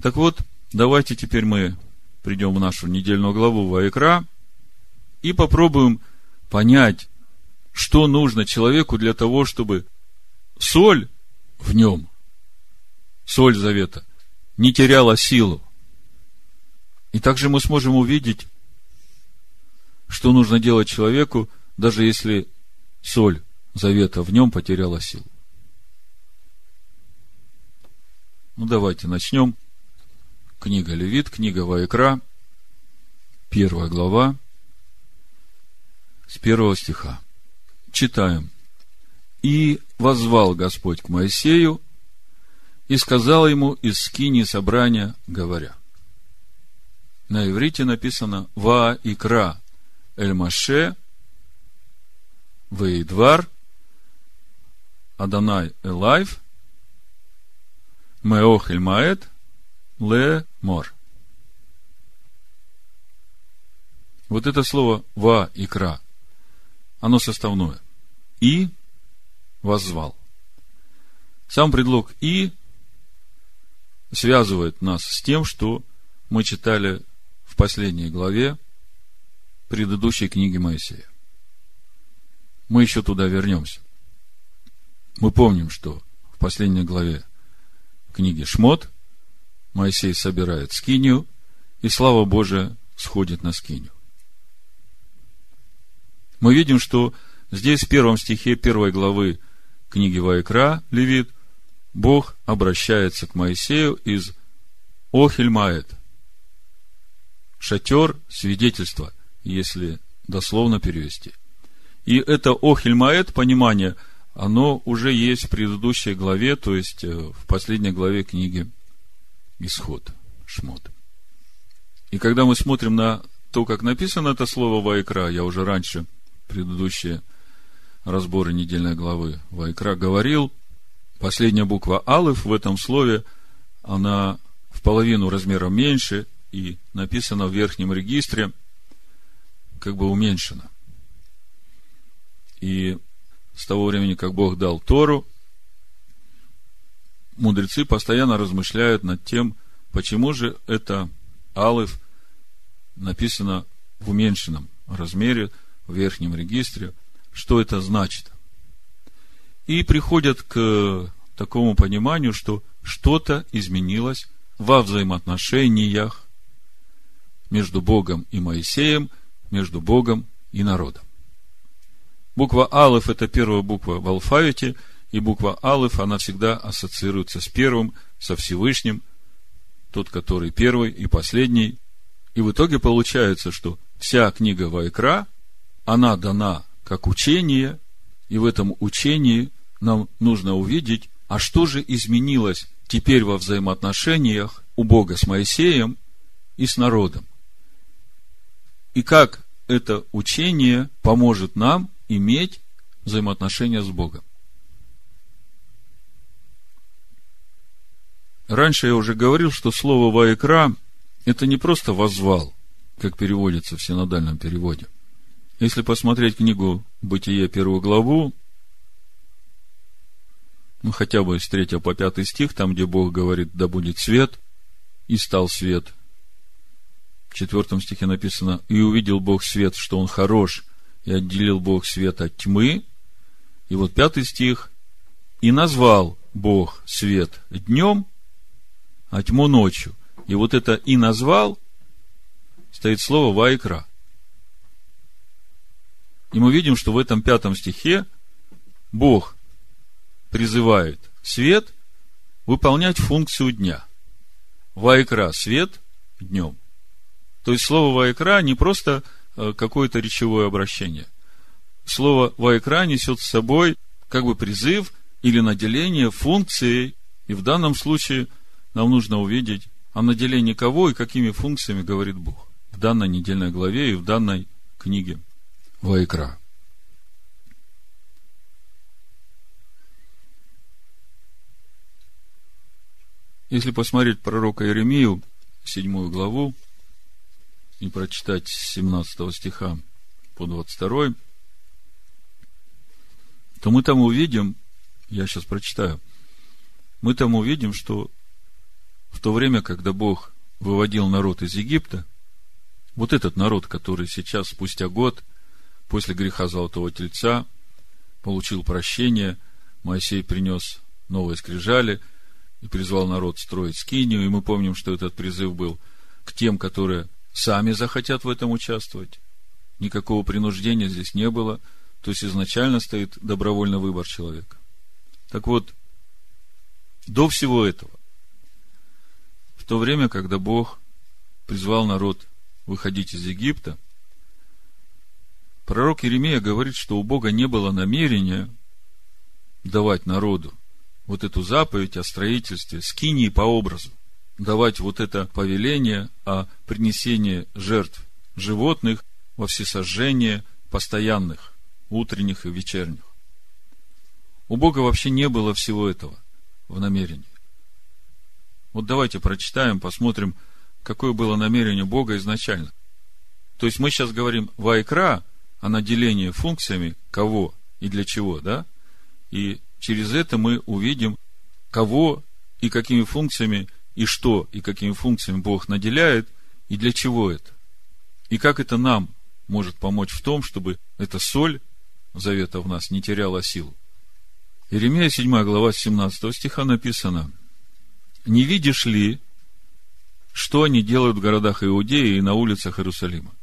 Так вот, давайте теперь мы придем в нашу недельную главу Ваикра и попробуем понять, что нужно человеку для того, чтобы соль в нем, соль завета, не теряла силу. И также мы сможем увидеть, что нужно делать человеку, даже если соль завета в нем потеряла силу. Ну, давайте начнем. Книга Левит, книга Ваикра, первая глава, с первого стиха. Читаем. «И возвал Господь к Моисею, и сказал ему из скини собрания, говоря». На иврите написано «Ва икра эль Маше, Вейдвар, Адонай Элайв, Меох эль Маэт, Ле Мор». Вот это слово «ва» икра, оно составное. «И» воззвал. Сам предлог «и» связывает нас с тем, что мы читали в последней главе предыдущей книги Моисея. Мы еще туда вернемся. Мы помним, что в последней главе книги Шмот Моисей собирает скинию, и слава Божия сходит на скинию. Мы видим, что здесь в первом стихе первой главы книги Вайкра, Левит, Бог обращается к Моисею из Охельмаэт. Шатер свидетельства, если дословно перевести. И это Охельмаэт, понимание, оно уже есть в предыдущей главе, то есть э, в последней главе книги Исход, Шмот. И когда мы смотрим на то, как написано это слово Вайкра, я уже раньше, предыдущие разборы недельной главы Вайкра говорил, последняя буква Алыф в этом слове, она в половину размера меньше и написана в верхнем регистре, как бы уменьшена. И с того времени, как Бог дал Тору, мудрецы постоянно размышляют над тем, почему же это Алыф написано в уменьшенном размере, в верхнем регистре – что это значит. И приходят к такому пониманию, что что-то изменилось во взаимоотношениях между Богом и Моисеем, между Богом и народом. Буква Алиф – это первая буква в алфавите, и буква Алиф, она всегда ассоциируется с первым, со Всевышним, тот, который первый и последний. И в итоге получается, что вся книга Вайкра, она дана как учение, и в этом учении нам нужно увидеть, а что же изменилось теперь во взаимоотношениях у Бога с Моисеем и с народом. И как это учение поможет нам иметь взаимоотношения с Богом. Раньше я уже говорил, что слово «ваекра» – это не просто «возвал», как переводится в синодальном переводе – если посмотреть книгу Бытие, первую главу, ну, хотя бы с 3 по 5 стих, там, где Бог говорит, да будет свет, и стал свет. В четвертом стихе написано, и увидел Бог свет, что он хорош, и отделил Бог свет от тьмы. И вот пятый стих, и назвал Бог свет днем, а тьму ночью. И вот это и назвал, стоит слово вайкра. И мы видим, что в этом пятом стихе Бог призывает свет выполнять функцию дня. Вайкра – свет днем. То есть слово вайкра не просто э, какое-то речевое обращение. Слово вайкра несет с собой как бы призыв или наделение функцией, и в данном случае нам нужно увидеть, о наделении кого и какими функциями говорит Бог в данной недельной главе и в данной книге. Вайкра. Если посмотреть пророка Иеремию, седьмую главу, и прочитать с 17 стиха по 22, то мы там увидим, я сейчас прочитаю, мы там увидим, что в то время, когда Бог выводил народ из Египта, вот этот народ, который сейчас, спустя год, после греха Золотого Тельца, получил прощение, Моисей принес новые скрижали и призвал народ строить скинию, и мы помним, что этот призыв был к тем, которые сами захотят в этом участвовать. Никакого принуждения здесь не было, то есть изначально стоит добровольный выбор человека. Так вот, до всего этого, то время, когда Бог призвал народ выходить из Египта, пророк Иеремия говорит, что у Бога не было намерения давать народу вот эту заповедь о строительстве скинии по образу, давать вот это повеление о принесении жертв животных во всесожжение постоянных, утренних и вечерних. У Бога вообще не было всего этого в намерении. Вот давайте прочитаем, посмотрим, какое было намерение Бога изначально. То есть мы сейчас говорим вайкра о наделении функциями кого и для чего, да? И через это мы увидим, кого и какими функциями, и что и какими функциями Бог наделяет, и для чего это. И как это нам может помочь в том, чтобы эта соль завета в нас не теряла силу. Иеремия 7 глава 17 стиха написано, «Не видишь ли, что они делают в городах Иудеи и на улицах Иерусалима?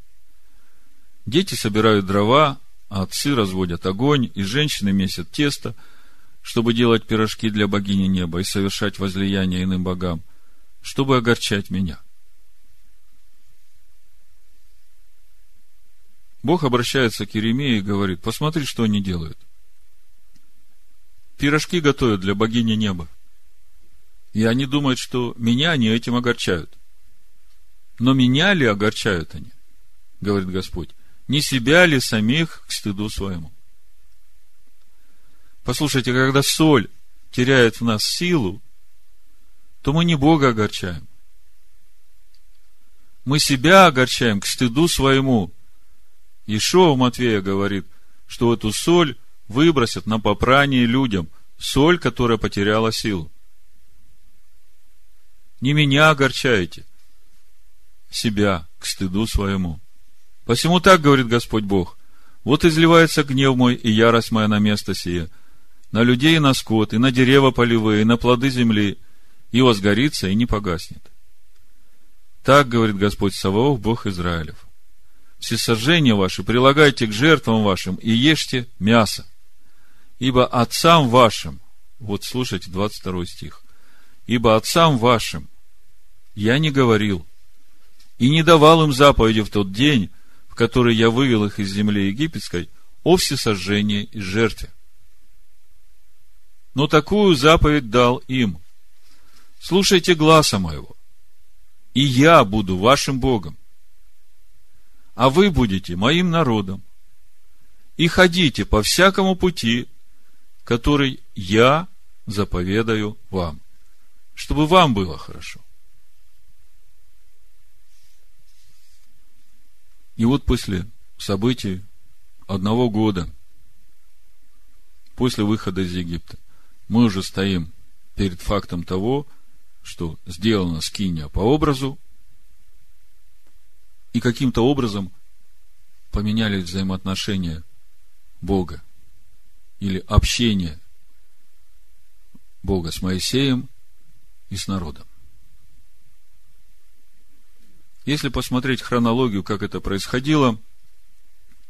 Дети собирают дрова, а отцы разводят огонь, и женщины месят тесто – чтобы делать пирожки для богини неба и совершать возлияние иным богам, чтобы огорчать меня. Бог обращается к Еремее и говорит, посмотри, что они делают. Пирожки готовят для богини неба. И они думают, что меня они этим огорчают. Но меня ли огорчают они? Говорит Господь. Не себя ли самих к стыду своему? Послушайте, когда соль теряет в нас силу, то мы не Бога огорчаем. Мы себя огорчаем к стыду своему. Ишо Матвея говорит, что эту соль выбросят на попрание людям. Соль, которая потеряла силу. Не меня огорчаете, себя к стыду своему. Посему так говорит Господь Бог. Вот изливается гнев мой и ярость моя на место сие – на людей и на скот, и на дерева полевые, и на плоды земли, и возгорится, и не погаснет. Так говорит Господь Саваоф, Бог Израилев. Все сожжения ваши прилагайте к жертвам вашим и ешьте мясо. Ибо отцам вашим, вот слушайте 22 стих, ибо отцам вашим я не говорил и не давал им заповеди в тот день, в который я вывел их из земли египетской, о всесожжении и жертве но такую заповедь дал им. Слушайте гласа моего, и я буду вашим Богом, а вы будете моим народом, и ходите по всякому пути, который я заповедаю вам, чтобы вам было хорошо. И вот после событий одного года, после выхода из Египта, мы уже стоим перед фактом того, что сделана скиния по образу, и каким-то образом поменялись взаимоотношения Бога или общение Бога с Моисеем и с народом. Если посмотреть хронологию, как это происходило,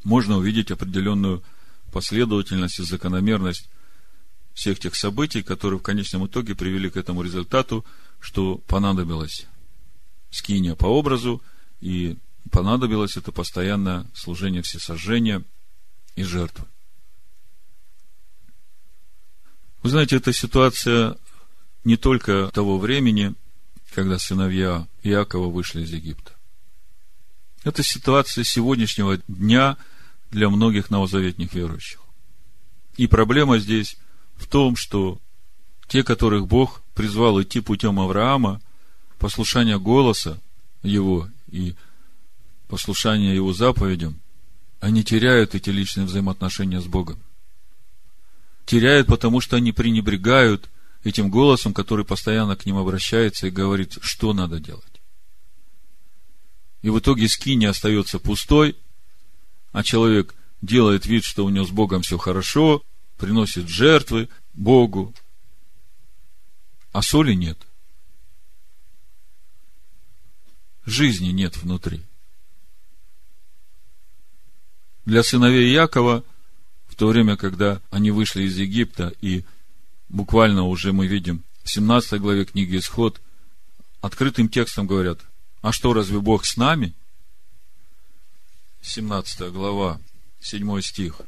можно увидеть определенную последовательность и закономерность всех тех событий, которые в конечном итоге привели к этому результату, что понадобилось скиния по образу, и понадобилось это постоянное служение всесожжения и жертвы. Вы знаете, эта ситуация не только того времени, когда сыновья Иакова вышли из Египта. Это ситуация сегодняшнего дня для многих новозаветных верующих. И проблема здесь в том, что те, которых Бог призвал идти путем Авраама, послушания голоса его и послушания его заповедям, они теряют эти личные взаимоотношения с Богом. Теряют, потому что они пренебрегают этим голосом, который постоянно к ним обращается и говорит, что надо делать. И в итоге скини остается пустой, а человек делает вид, что у него с Богом все хорошо, приносит жертвы Богу, а соли нет. Жизни нет внутри. Для сыновей Якова, в то время, когда они вышли из Египта, и буквально уже мы видим в 17 главе книги Исход, открытым текстом говорят, а что, разве Бог с нами? 17 глава, 7 стих.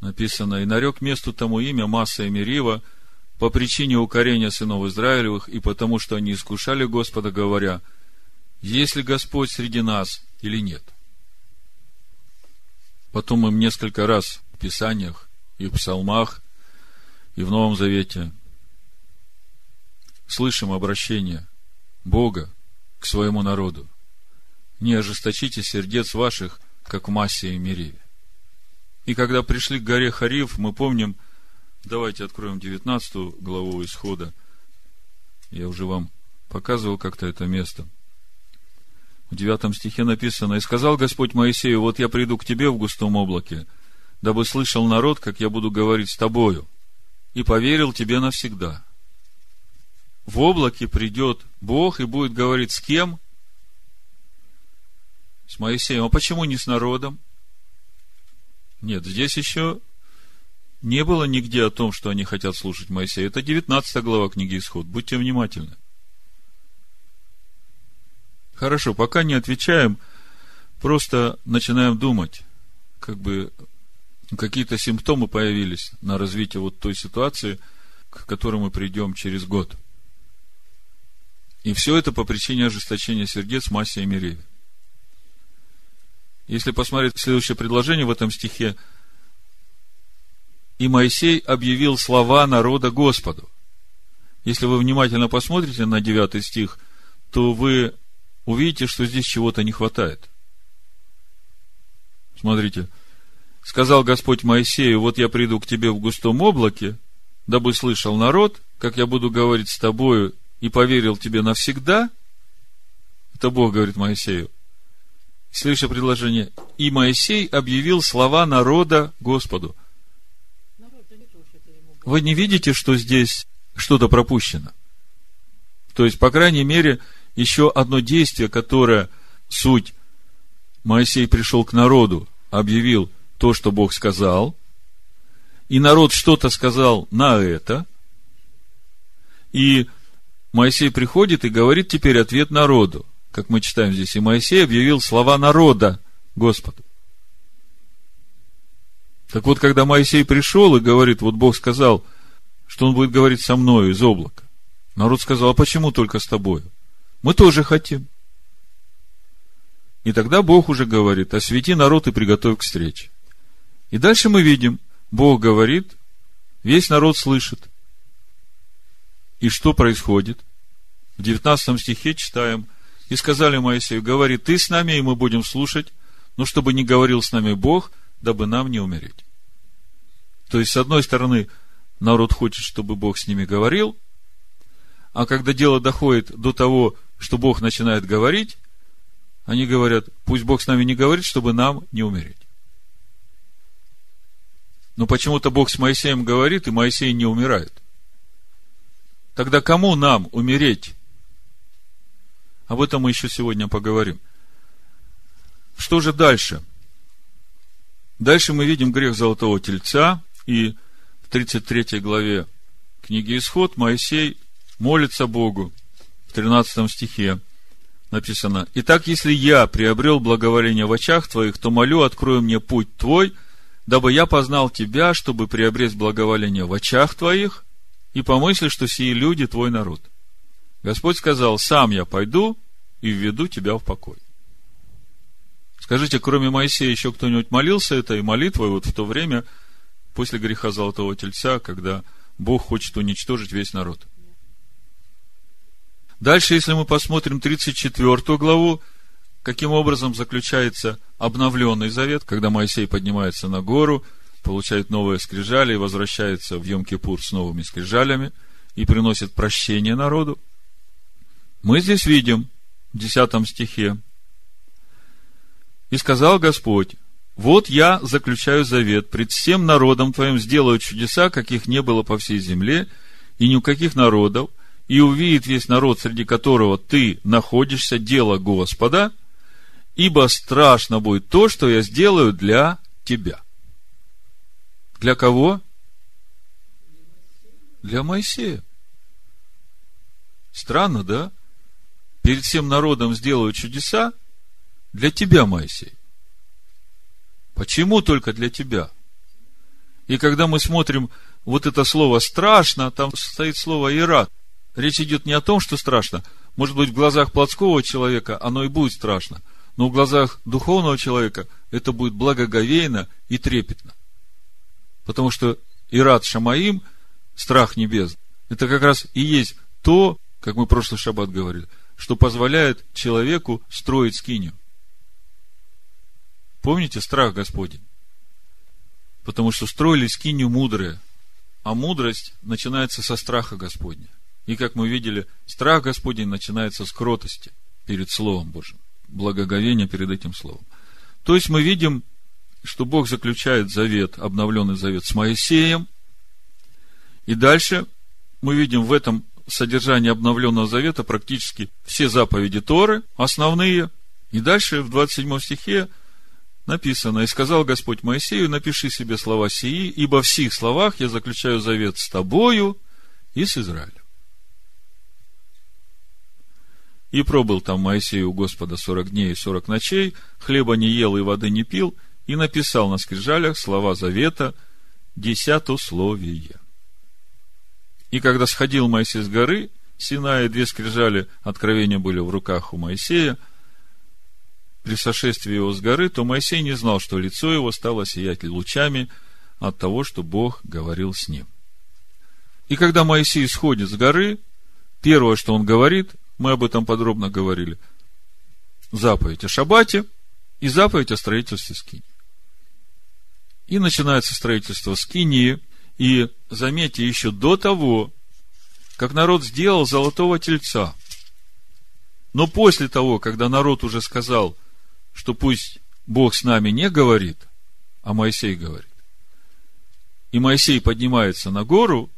Написано, и нарек месту тому имя Масса и Мерива, по причине укорения сынов Израилевых и потому, что они искушали Господа, говоря, есть ли Господь среди нас или нет. Потом мы несколько раз в Писаниях и в Псалмах, и в Новом Завете слышим обращение Бога к своему народу. Не ожесточите сердец ваших, как в массе и Мериве. И когда пришли к горе Хариф, мы помним – Давайте откроем 19 главу исхода. Я уже вам показывал как-то это место. В девятом стихе написано, «И сказал Господь Моисею, вот я приду к тебе в густом облаке, дабы слышал народ, как я буду говорить с тобою, и поверил тебе навсегда». В облаке придет Бог и будет говорить с кем? С Моисеем. А почему не с народом? Нет, здесь еще не было нигде о том, что они хотят слушать Моисея. Это 19 глава книги Исход. Будьте внимательны. Хорошо, пока не отвечаем, просто начинаем думать, как бы какие-то симптомы появились на развитие вот той ситуации, к которой мы придем через год. И все это по причине ожесточения сердец Масия и Миреве. Если посмотреть следующее предложение в этом стихе – и Моисей объявил слова народа Господу. Если вы внимательно посмотрите на 9 стих, то вы увидите, что здесь чего-то не хватает. Смотрите. Сказал Господь Моисею, вот я приду к тебе в густом облаке, дабы слышал народ, как я буду говорить с тобою, и поверил тебе навсегда. Это Бог говорит Моисею. Следующее предложение. И Моисей объявил слова народа Господу. Вы не видите, что здесь что-то пропущено? То есть, по крайней мере, еще одно действие, которое суть Моисей пришел к народу, объявил то, что Бог сказал, и народ что-то сказал на это, и Моисей приходит и говорит теперь ответ народу, как мы читаем здесь, и Моисей объявил слова народа Господу. Так вот, когда Моисей пришел и говорит, вот Бог сказал, что он будет говорить со мною из облака. Народ сказал, а почему только с тобою? Мы тоже хотим. И тогда Бог уже говорит, освети народ и приготовь к встрече. И дальше мы видим, Бог говорит, весь народ слышит. И что происходит? В 19 стихе читаем, и сказали Моисею, говори ты с нами, и мы будем слушать, но чтобы не говорил с нами Бог – дабы нам не умереть. То есть, с одной стороны, народ хочет, чтобы Бог с ними говорил, а когда дело доходит до того, что Бог начинает говорить, они говорят, пусть Бог с нами не говорит, чтобы нам не умереть. Но почему-то Бог с Моисеем говорит, и Моисей не умирает. Тогда кому нам умереть? Об этом мы еще сегодня поговорим. Что же дальше? Дальше мы видим грех золотого тельца, и в 33 главе книги Исход Моисей молится Богу в 13 стихе написано, «Итак, если я приобрел благоволение в очах твоих, то молю, открой мне путь твой, дабы я познал тебя, чтобы приобрести благоволение в очах твоих, и помысли, что сии люди твой народ». Господь сказал, сам я пойду и введу тебя в покой. Скажите, кроме Моисея еще кто-нибудь молился этой молитвой вот в то время, после греха Золотого Тельца, когда Бог хочет уничтожить весь народ? Дальше, если мы посмотрим 34 главу, каким образом заключается обновленный завет, когда Моисей поднимается на гору, получает новые скрижали и возвращается в Йом-Кипур с новыми скрижалями. и приносит прощение народу. Мы здесь видим в 10 стихе. И сказал Господь, вот я заключаю завет, пред всем народом твоим сделаю чудеса, каких не было по всей земле, и ни у каких народов, и увидит весь народ, среди которого ты находишься, дело Господа, ибо страшно будет то, что я сделаю для тебя. Для кого? Для Моисея. Странно, да? Перед всем народом сделаю чудеса для тебя, Моисей. Почему только для тебя? И когда мы смотрим вот это слово «страшно», там стоит слово «ират». Речь идет не о том, что страшно. Может быть, в глазах плотского человека оно и будет страшно. Но в глазах духовного человека это будет благоговейно и трепетно. Потому что Ират Шамаим, страх небес, это как раз и есть то, как мы в прошлый шаббат говорили, что позволяет человеку строить скинию. Помните страх Господень? Потому что строили скинию мудрые, а мудрость начинается со страха Господня. И, как мы видели, страх Господень начинается с кротости перед Словом Божьим, благоговение перед этим Словом. То есть мы видим, что Бог заключает завет, обновленный завет с Моисеем, и дальше мы видим в этом содержании обновленного завета практически все заповеди Торы, основные. И дальше в 27 стихе написано, «И сказал Господь Моисею, напиши себе слова сии, ибо в сих словах я заключаю завет с тобою и с Израилем». И пробыл там Моисей у Господа сорок дней и сорок ночей, хлеба не ел и воды не пил, и написал на скрижалях слова завета, десятословие. И когда сходил Моисей с горы, Сина и две скрижали откровения были в руках у Моисея, при сошествии его с горы, то Моисей не знал, что лицо его стало сиять лучами от того, что Бог говорил с ним. И когда Моисей сходит с горы, первое, что он говорит, мы об этом подробно говорили, заповедь о шаббате и заповедь о строительстве скини. И начинается строительство скинии – и заметьте, еще до того, как народ сделал золотого тельца, но после того, когда народ уже сказал, что пусть Бог с нами не говорит, а Моисей говорит, и Моисей поднимается на гору,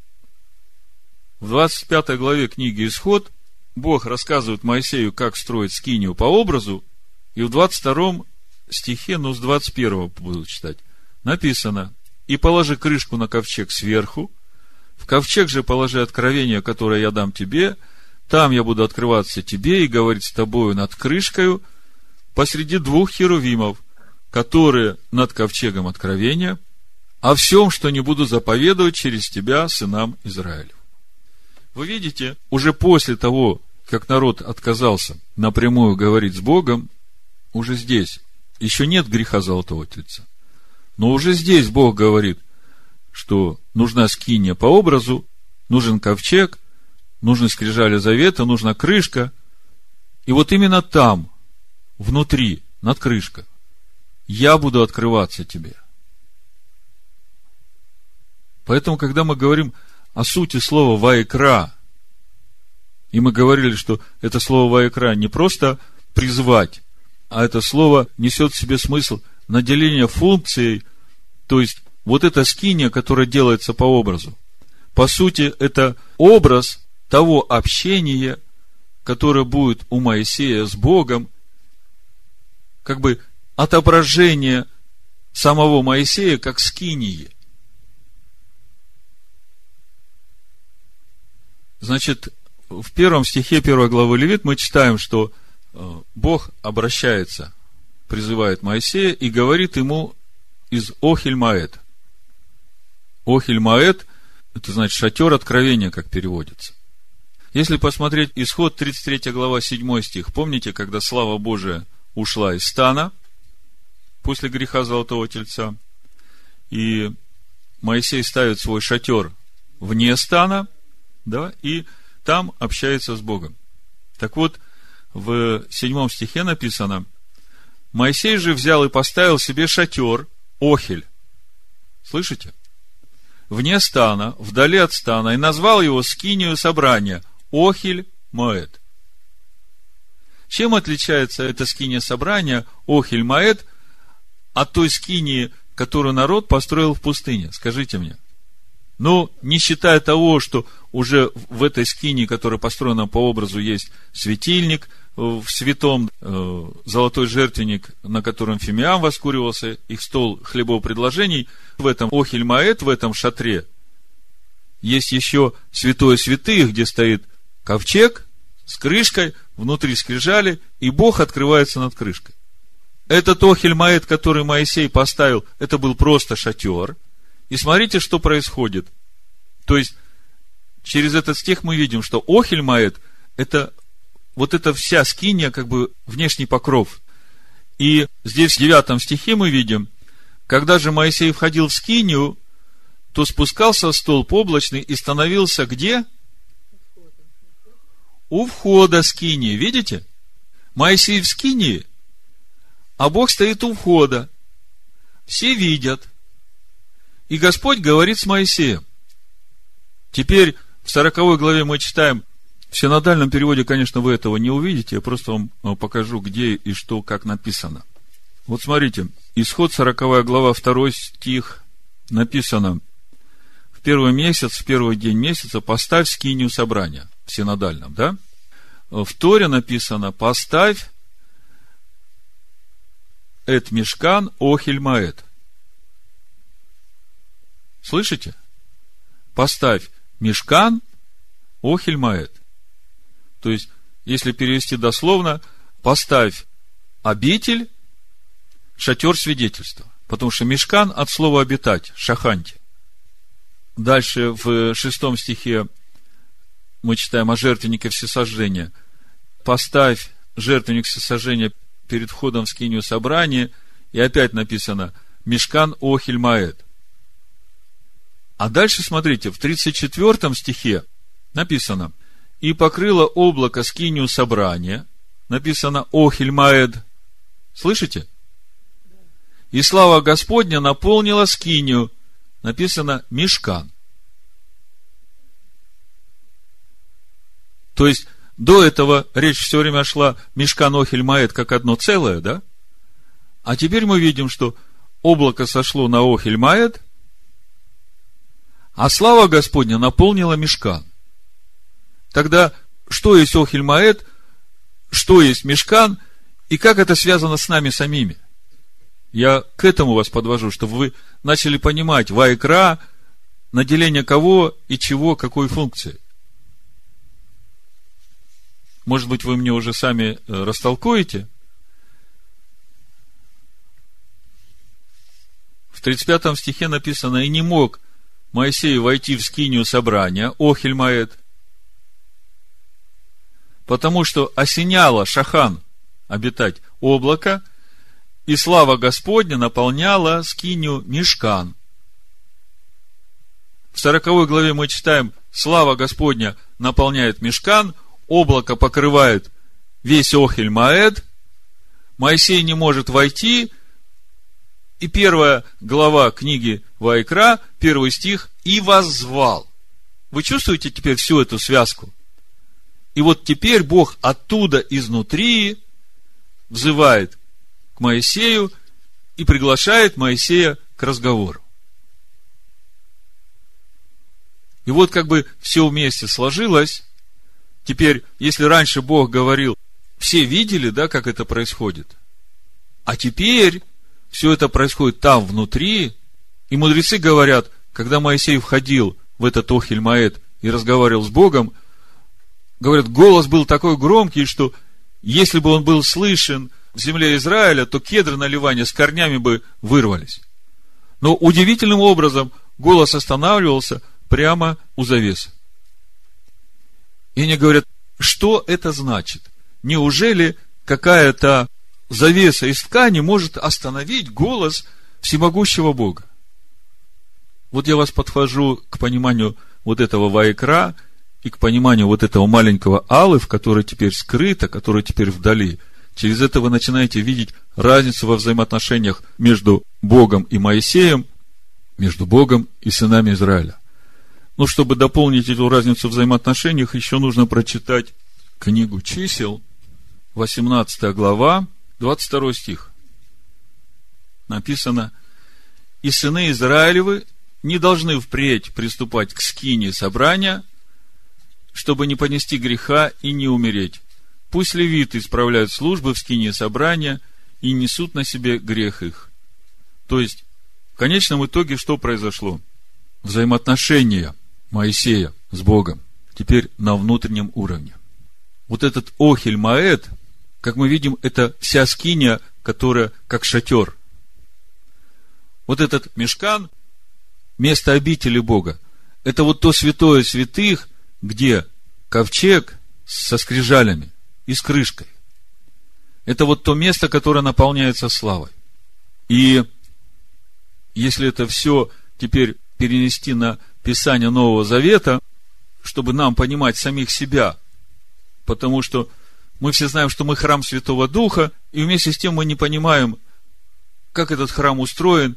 в 25 главе книги Исход Бог рассказывает Моисею, как строить скинию по образу, и в 22 стихе, ну, с 21 буду читать, написано, и положи крышку на ковчег сверху, в ковчег же положи откровение, которое я дам тебе, там я буду открываться тебе и говорить с тобою над крышкою посреди двух херувимов, которые над ковчегом откровения, о всем, что не буду заповедовать через тебя сынам Израилев. Вы видите, уже после того, как народ отказался напрямую говорить с Богом, уже здесь еще нет греха золотого тельца. Но уже здесь Бог говорит, что нужна скиния по образу, нужен ковчег, нужны скрижали завета, нужна крышка. И вот именно там, внутри, над крышкой, я буду открываться тебе. Поэтому, когда мы говорим о сути слова «ваекра», и мы говорили, что это слово «ваекра» не просто призвать, а это слово несет в себе смысл – наделение функцией, то есть вот эта скиния, которая делается по образу. По сути, это образ того общения, которое будет у Моисея с Богом, как бы отображение самого Моисея как скинии. Значит, в первом стихе первой главы Левит мы читаем, что э, Бог обращается призывает Моисея и говорит ему из Охельмаэт. Охельмаэт – это значит шатер откровения, как переводится. Если посмотреть исход 33 глава 7 стих, помните, когда слава Божия ушла из стана после греха Золотого Тельца, и Моисей ставит свой шатер вне стана, да, и там общается с Богом. Так вот, в седьмом стихе написано, Моисей же взял и поставил себе шатер, охель. Слышите? вне стана, вдали от стана, и назвал его скинию собрания Охиль Моэд. Чем отличается это скиния собрания Охиль Моэд от той скинии, которую народ построил в пустыне? Скажите мне. Ну, не считая того, что уже в этой скине, которая построена по образу, есть светильник – в святом э, золотой жертвенник, на котором Фимиам воскуривался, их стол хлебов предложений, в этом Охельмаэт, в этом шатре, есть еще святое святых, где стоит ковчег с крышкой, внутри скрижали, и Бог открывается над крышкой. Этот Охельмаэт, который Моисей поставил, это был просто шатер. И смотрите, что происходит. То есть, через этот стих мы видим, что Охельмаэт – это вот эта вся скиния, как бы внешний покров. И здесь в девятом стихе мы видим, когда же Моисей входил в скинию, то спускался столб облачный и становился где? У входа скинии. Видите? Моисей в скинии, а Бог стоит у входа. Все видят. И Господь говорит с Моисеем. Теперь в сороковой главе мы читаем, в синодальном переводе, конечно, вы этого не увидите, я просто вам э, покажу, где и что, как написано. Вот смотрите, исход 40 глава, 2 стих, написано, в первый месяц, в первый день месяца поставь скинию собрания, в синодальном, да? В Торе написано, поставь эт мешкан охель маэт. Слышите? Поставь мешкан охель маэт. То есть, если перевести дословно, поставь обитель, шатер свидетельства. Потому что мешкан от слова обитать, шаханти. Дальше в шестом стихе мы читаем о жертвеннике всесожжения. Поставь жертвенник всесожжения перед входом в скинию собрания, и опять написано Мешкан Охильмаэт. А дальше смотрите, в 34 стихе написано – и покрыло облако скинию собрания, написано Охельмаэд. Слышите? И слава Господня наполнила скинию, написано Мешкан. То есть, до этого речь все время шла Мешкан Охельмаэд как одно целое, да? А теперь мы видим, что облако сошло на Охельмаэд, а слава Господня наполнила Мешкан. Тогда что есть Охельмаэт, что есть Мешкан, и как это связано с нами самими? Я к этому вас подвожу, чтобы вы начали понимать Вайкра, наделение кого и чего, какой функции. Может быть, вы мне уже сами э, растолкуете? В 35 стихе написано, и не мог Моисей войти в скинию собрания, Охельмаэт, потому что осеняло Шахан обитать облако, и слава Господня наполняла скинию мешкан. В сороковой главе мы читаем, слава Господня наполняет мешкан, облако покрывает весь Охель Маэд, Моисей не может войти, и первая глава книги Вайкра, первый стих, и воззвал. Вы чувствуете теперь всю эту связку? И вот теперь Бог оттуда, изнутри, взывает к Моисею и приглашает Моисея к разговору. И вот как бы все вместе сложилось. Теперь, если раньше Бог говорил, все видели, да, как это происходит. А теперь все это происходит там, внутри. И мудрецы говорят, когда Моисей входил в этот Охельмаэт и разговаривал с Богом, говорят, голос был такой громкий, что если бы он был слышен в земле Израиля, то кедры на Ливане с корнями бы вырвались. Но удивительным образом голос останавливался прямо у завесы. И они говорят, что это значит? Неужели какая-то завеса из ткани может остановить голос всемогущего Бога? Вот я вас подхожу к пониманию вот этого вайкра – и к пониманию вот этого маленького алы, в которой теперь скрыто, который теперь вдали, через это вы начинаете видеть разницу во взаимоотношениях между Богом и Моисеем, между Богом и сынами Израиля. Но чтобы дополнить эту разницу в взаимоотношениях, еще нужно прочитать книгу чисел, 18 глава, 22 стих. Написано, «И сыны Израилевы не должны впредь приступать к скине собрания, чтобы не понести греха и не умереть. Пусть левиты исправляют службы в скине собрания и несут на себе грех их». То есть, в конечном итоге что произошло? Взаимоотношения Моисея с Богом теперь на внутреннем уровне. Вот этот Охель Маэт, как мы видим, это вся скиния, которая как шатер. Вот этот мешкан, место обители Бога, это вот то святое святых, где ковчег со скрижалями и с крышкой. Это вот то место, которое наполняется славой. И если это все теперь перенести на Писание Нового Завета, чтобы нам понимать самих себя, потому что мы все знаем, что мы храм Святого Духа, и вместе с тем мы не понимаем, как этот храм устроен.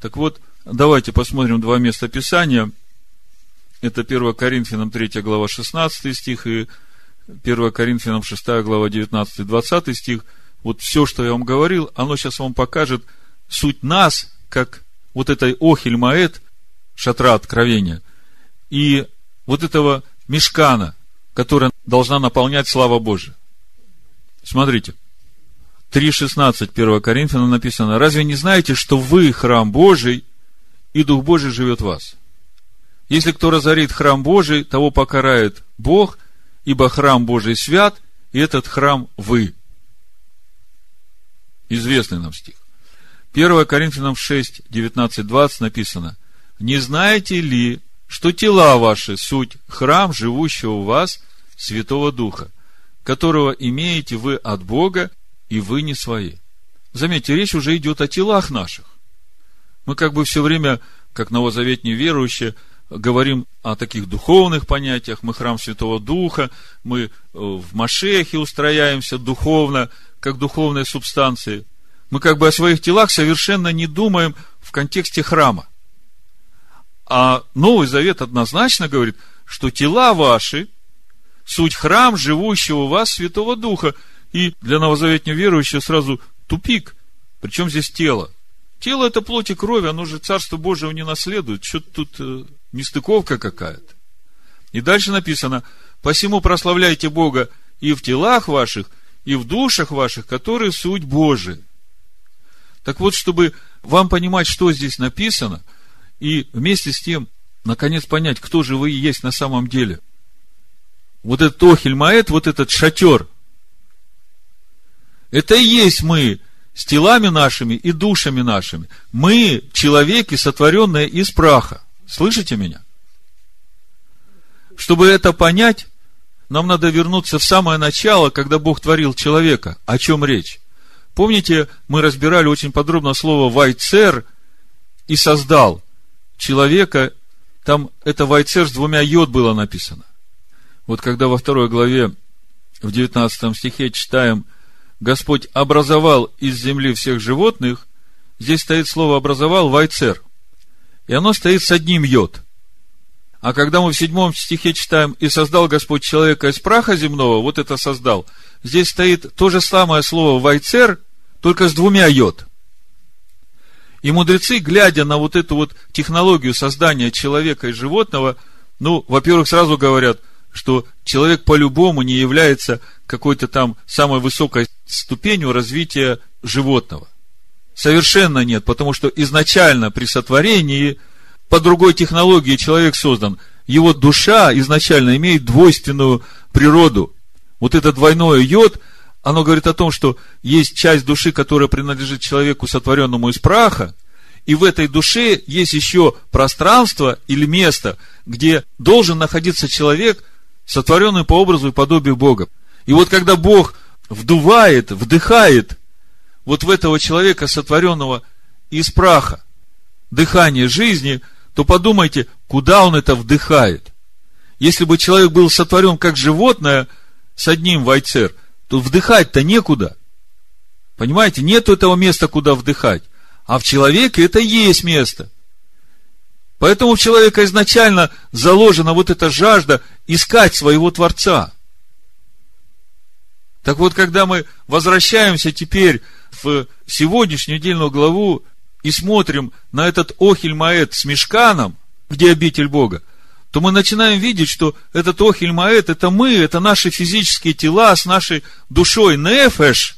Так вот, давайте посмотрим два места Писания. Это 1 Коринфянам 3 глава 16 стих и 1 Коринфянам 6 глава 19-20 стих. Вот все, что я вам говорил, оно сейчас вам покажет суть нас, как вот этой Охель Маэт, шатра откровения, и вот этого мешкана, которая должна наполнять слава Божия. Смотрите, 3.16 1 Коринфянам написано, «Разве не знаете, что вы храм Божий, и Дух Божий живет в вас? Если кто разорит храм Божий, того покарает Бог, ибо храм Божий свят, и этот храм вы». Известный нам стих. 1 Коринфянам 6, 19, 20 написано, «Не знаете ли, что тела ваши – суть храм живущего у вас Святого Духа, которого имеете вы от Бога, и вы не свои?» Заметьте, речь уже идет о телах наших. Мы как бы все время, как новозаветные верующие, говорим о таких духовных понятиях. Мы храм Святого Духа, мы э, в Машехе устрояемся духовно, как духовные субстанции – мы как бы о своих телах совершенно не думаем в контексте храма. А Новый Завет однозначно говорит, что тела ваши – суть храм живущего у вас Святого Духа. И для новозаветнего верующего сразу тупик. Причем здесь тело? Тело – это плоть и кровь, оно же Царство Божьего не наследует. Что-то тут э, нестыковка какая-то. И дальше написано, «Посему прославляйте Бога и в телах ваших, и в душах ваших, которые суть Божия». Так вот, чтобы вам понимать, что здесь написано, и вместе с тем, наконец, понять, кто же вы есть на самом деле. Вот этот Охель Маэт, вот этот шатер, это и есть мы с телами нашими и душами нашими. Мы человеки, сотворенные из праха. Слышите меня? Чтобы это понять, нам надо вернуться в самое начало, когда Бог творил человека. О чем речь? Помните, мы разбирали очень подробно слово «вайцер» и создал человека, там это «вайцер» с двумя «йод» было написано. Вот когда во второй главе, в 19 стихе читаем «Господь образовал из земли всех животных», здесь стоит слово «образовал» «вайцер». И оно стоит с одним «йод». А когда мы в седьмом стихе читаем «И создал Господь человека из праха земного», вот это создал, здесь стоит то же самое слово «вайцер», только с двумя йод. И мудрецы, глядя на вот эту вот технологию создания человека и животного, ну, во-первых, сразу говорят, что человек по-любому не является какой-то там самой высокой ступенью развития животного. Совершенно нет, потому что изначально при сотворении по другой технологии человек создан. Его душа изначально имеет двойственную природу. Вот это двойное йод – оно говорит о том, что есть часть души, которая принадлежит человеку, сотворенному из праха, и в этой душе есть еще пространство или место, где должен находиться человек, сотворенный по образу и подобию Бога. И вот когда Бог вдувает, вдыхает вот в этого человека, сотворенного из праха, дыхание жизни, то подумайте, куда он это вдыхает. Если бы человек был сотворен как животное с одним вайцер – то вдыхать-то некуда. Понимаете, нет этого места, куда вдыхать. А в человеке это есть место. Поэтому у человека изначально заложена вот эта жажда искать своего Творца. Так вот, когда мы возвращаемся теперь в сегодняшнюю недельную главу и смотрим на этот Охиль Маэт с мешканом, где обитель Бога, то мы начинаем видеть, что этот Охиль Маэт, это мы, это наши физические тела с нашей душой Нефеш,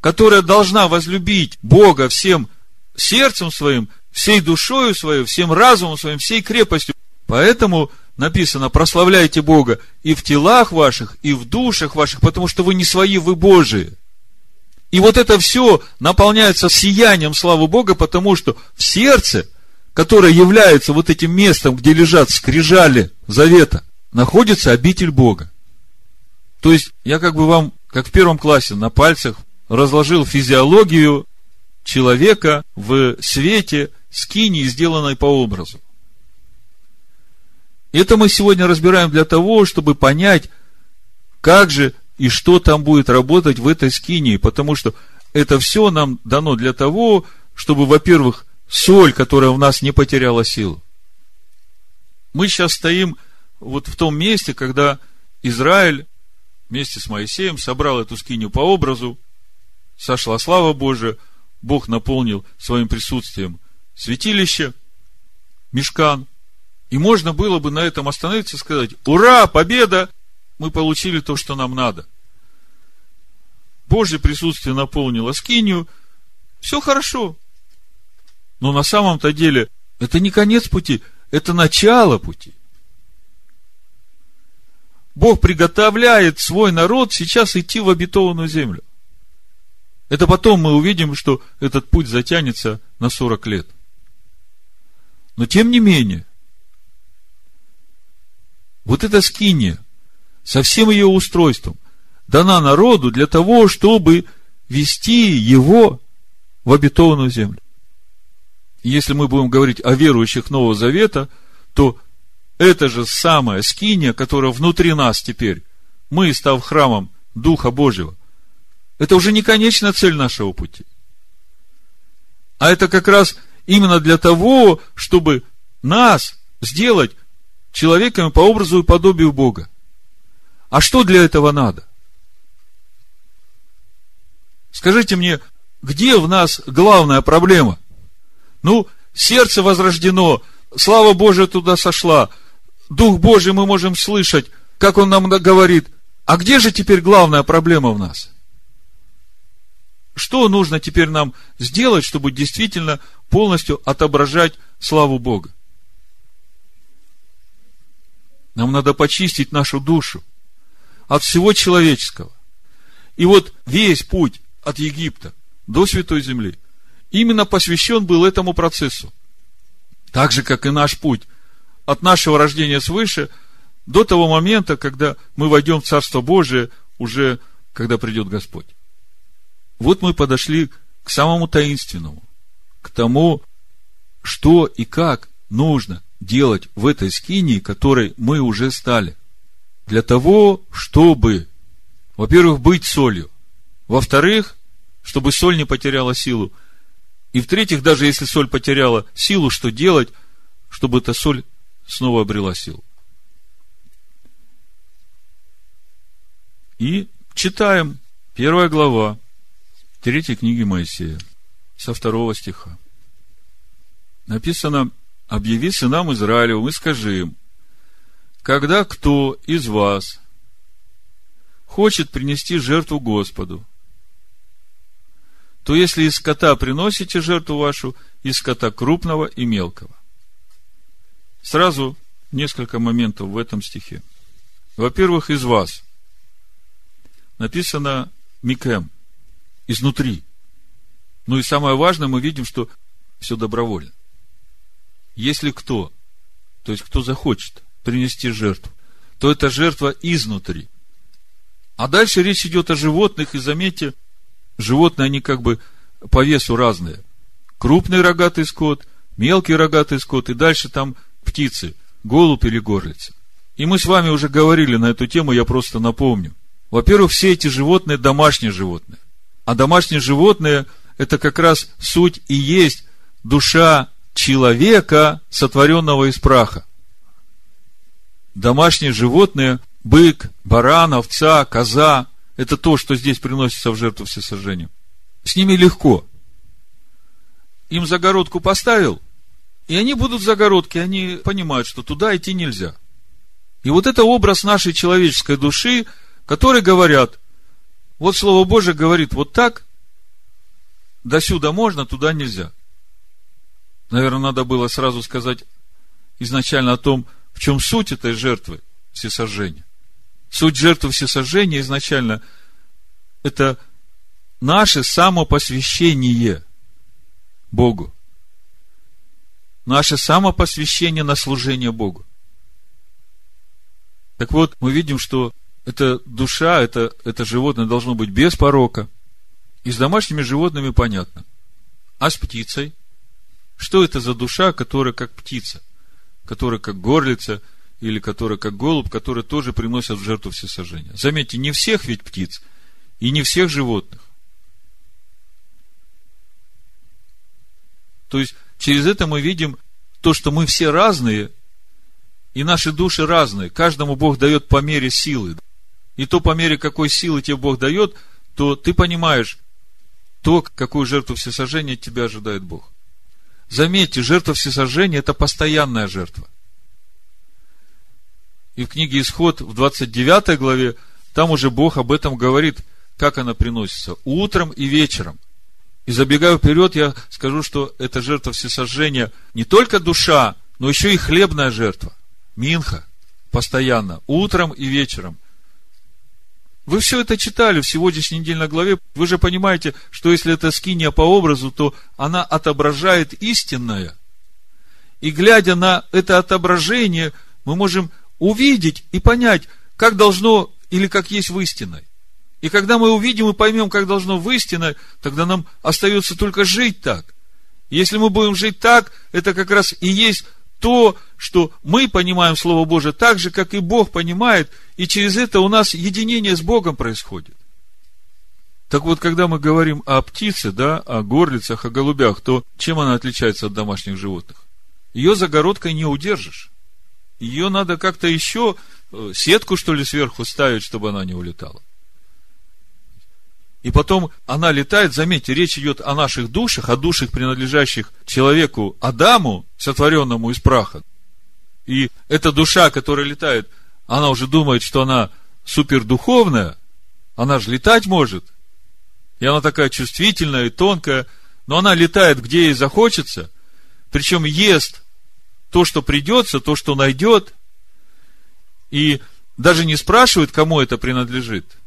которая должна возлюбить Бога всем сердцем своим, всей душою своей, всем разумом своим, всей крепостью. Поэтому написано, прославляйте Бога и в телах ваших, и в душах ваших, потому что вы не свои, вы Божии. И вот это все наполняется сиянием славы Бога, потому что в сердце, которое является вот этим местом, где лежат скрижали завета, находится обитель Бога. То есть, я как бы вам, как в первом классе, на пальцах разложил физиологию человека в свете скинии, сделанной по образу. Это мы сегодня разбираем для того, чтобы понять, как же и что там будет работать в этой скинии, потому что это все нам дано для того, чтобы, во-первых, соль, которая в нас не потеряла силу. Мы сейчас стоим вот в том месте, когда Израиль вместе с Моисеем собрал эту скинию по образу, сошла слава Божия, Бог наполнил своим присутствием святилище, мешкан, и можно было бы на этом остановиться и сказать, ура, победа, мы получили то, что нам надо. Божье присутствие наполнило скинию, все хорошо. Но на самом-то деле это не конец пути, это начало пути. Бог приготовляет свой народ сейчас идти в обетованную землю. Это потом мы увидим, что этот путь затянется на 40 лет. Но тем не менее, вот эта скиния со всем ее устройством дана народу для того, чтобы вести его в обетованную землю. если мы будем говорить о верующих Нового Завета, то это же самая скиния, которая внутри нас теперь, мы, став храмом Духа Божьего, это уже не конечная цель нашего пути. А это как раз именно для того, чтобы нас сделать человеками по образу и подобию Бога. А что для этого надо? Скажите мне, где в нас главная проблема? Ну, сердце возрождено, слава Божия туда сошла, Дух Божий мы можем слышать, как Он нам говорит. А где же теперь главная проблема в нас? Что нужно теперь нам сделать, чтобы действительно полностью отображать славу Бога? Нам надо почистить нашу душу от всего человеческого. И вот весь путь от Египта до Святой Земли именно посвящен был этому процессу. Так же, как и наш путь от нашего рождения свыше до того момента, когда мы войдем в Царство Божие, уже когда придет Господь. Вот мы подошли к самому таинственному, к тому, что и как нужно делать в этой скинии, которой мы уже стали. Для того, чтобы, во-первых, быть солью. Во-вторых, чтобы соль не потеряла силу. И в-третьих, даже если соль потеряла силу, что делать, чтобы эта соль снова обрела силу. И читаем первая глава третьей книги Моисея, со второго стиха. Написано, объяви сынам Израилевым и скажи им, когда кто из вас хочет принести жертву Господу, то если из скота приносите жертву вашу, из скота крупного и мелкого. Сразу несколько моментов в этом стихе. Во-первых, из вас. Написано Микем, изнутри. Ну и самое важное, мы видим, что все добровольно. Если кто, то есть кто захочет принести жертву, то это жертва изнутри. А дальше речь идет о животных, и заметьте, животные, они как бы по весу разные. Крупный рогатый скот, мелкий рогатый скот, и дальше там птицы, голубь или горлица. И мы с вами уже говорили на эту тему, я просто напомню. Во-первых, все эти животные домашние животные. А домашние животные – это как раз суть и есть душа человека, сотворенного из праха. Домашние животные, бык, баран, овца, коза, это то, что здесь приносится в жертву всесожжению. С ними легко. Им загородку поставил, и они будут в загородке, они понимают, что туда идти нельзя. И вот это образ нашей человеческой души, которые говорят, вот Слово Божие говорит вот так, до сюда можно, туда нельзя. Наверное, надо было сразу сказать изначально о том, в чем суть этой жертвы всесожжения. Суть жертвы всесожжения изначально – это наше самопосвящение Богу. Наше самопосвящение на служение Богу. Так вот, мы видим, что эта душа, это, это животное должно быть без порока. И с домашними животными понятно. А с птицей? Что это за душа, которая как птица, которая как горлица, или которая как голубь, которые тоже приносят в жертву всесожжения? Заметьте, не всех ведь птиц, и не всех животных. То есть, через это мы видим то, что мы все разные, и наши души разные. Каждому Бог дает по мере силы. И то по мере какой силы тебе Бог дает, то ты понимаешь, то, какую жертву всесожжения тебя ожидает Бог. Заметьте, жертва всесожжения – это постоянная жертва. И в книге Исход в 29 главе, там уже Бог об этом говорит, как она приносится. Утром и вечером. И забегая вперед, я скажу, что это жертва всесожжения не только душа, но еще и хлебная жертва. Минха. Постоянно. Утром и вечером. Вы все это читали в сегодняшней недельной главе. Вы же понимаете, что если это скиния по образу, то она отображает истинное. И глядя на это отображение, мы можем увидеть и понять, как должно или как есть в истинной. И когда мы увидим и поймем, как должно в истинной, тогда нам остается только жить так. Если мы будем жить так, это как раз и есть то, что мы понимаем Слово Божие так же, как и Бог понимает, и через это у нас единение с Богом происходит. Так вот, когда мы говорим о птице, да, о горлицах, о голубях, то чем она отличается от домашних животных? Ее загородкой не удержишь. Ее надо как-то еще э, сетку, что ли, сверху ставить, чтобы она не улетала. И потом она летает, заметьте, речь идет о наших душах, о душах, принадлежащих человеку Адаму, сотворенному из праха. И эта душа, которая летает, она уже думает, что она супердуховная, она же летать может. И она такая чувствительная и тонкая, но она летает, где ей захочется, причем ест то, что придется, то, что найдет, и даже не спрашивает, кому это принадлежит –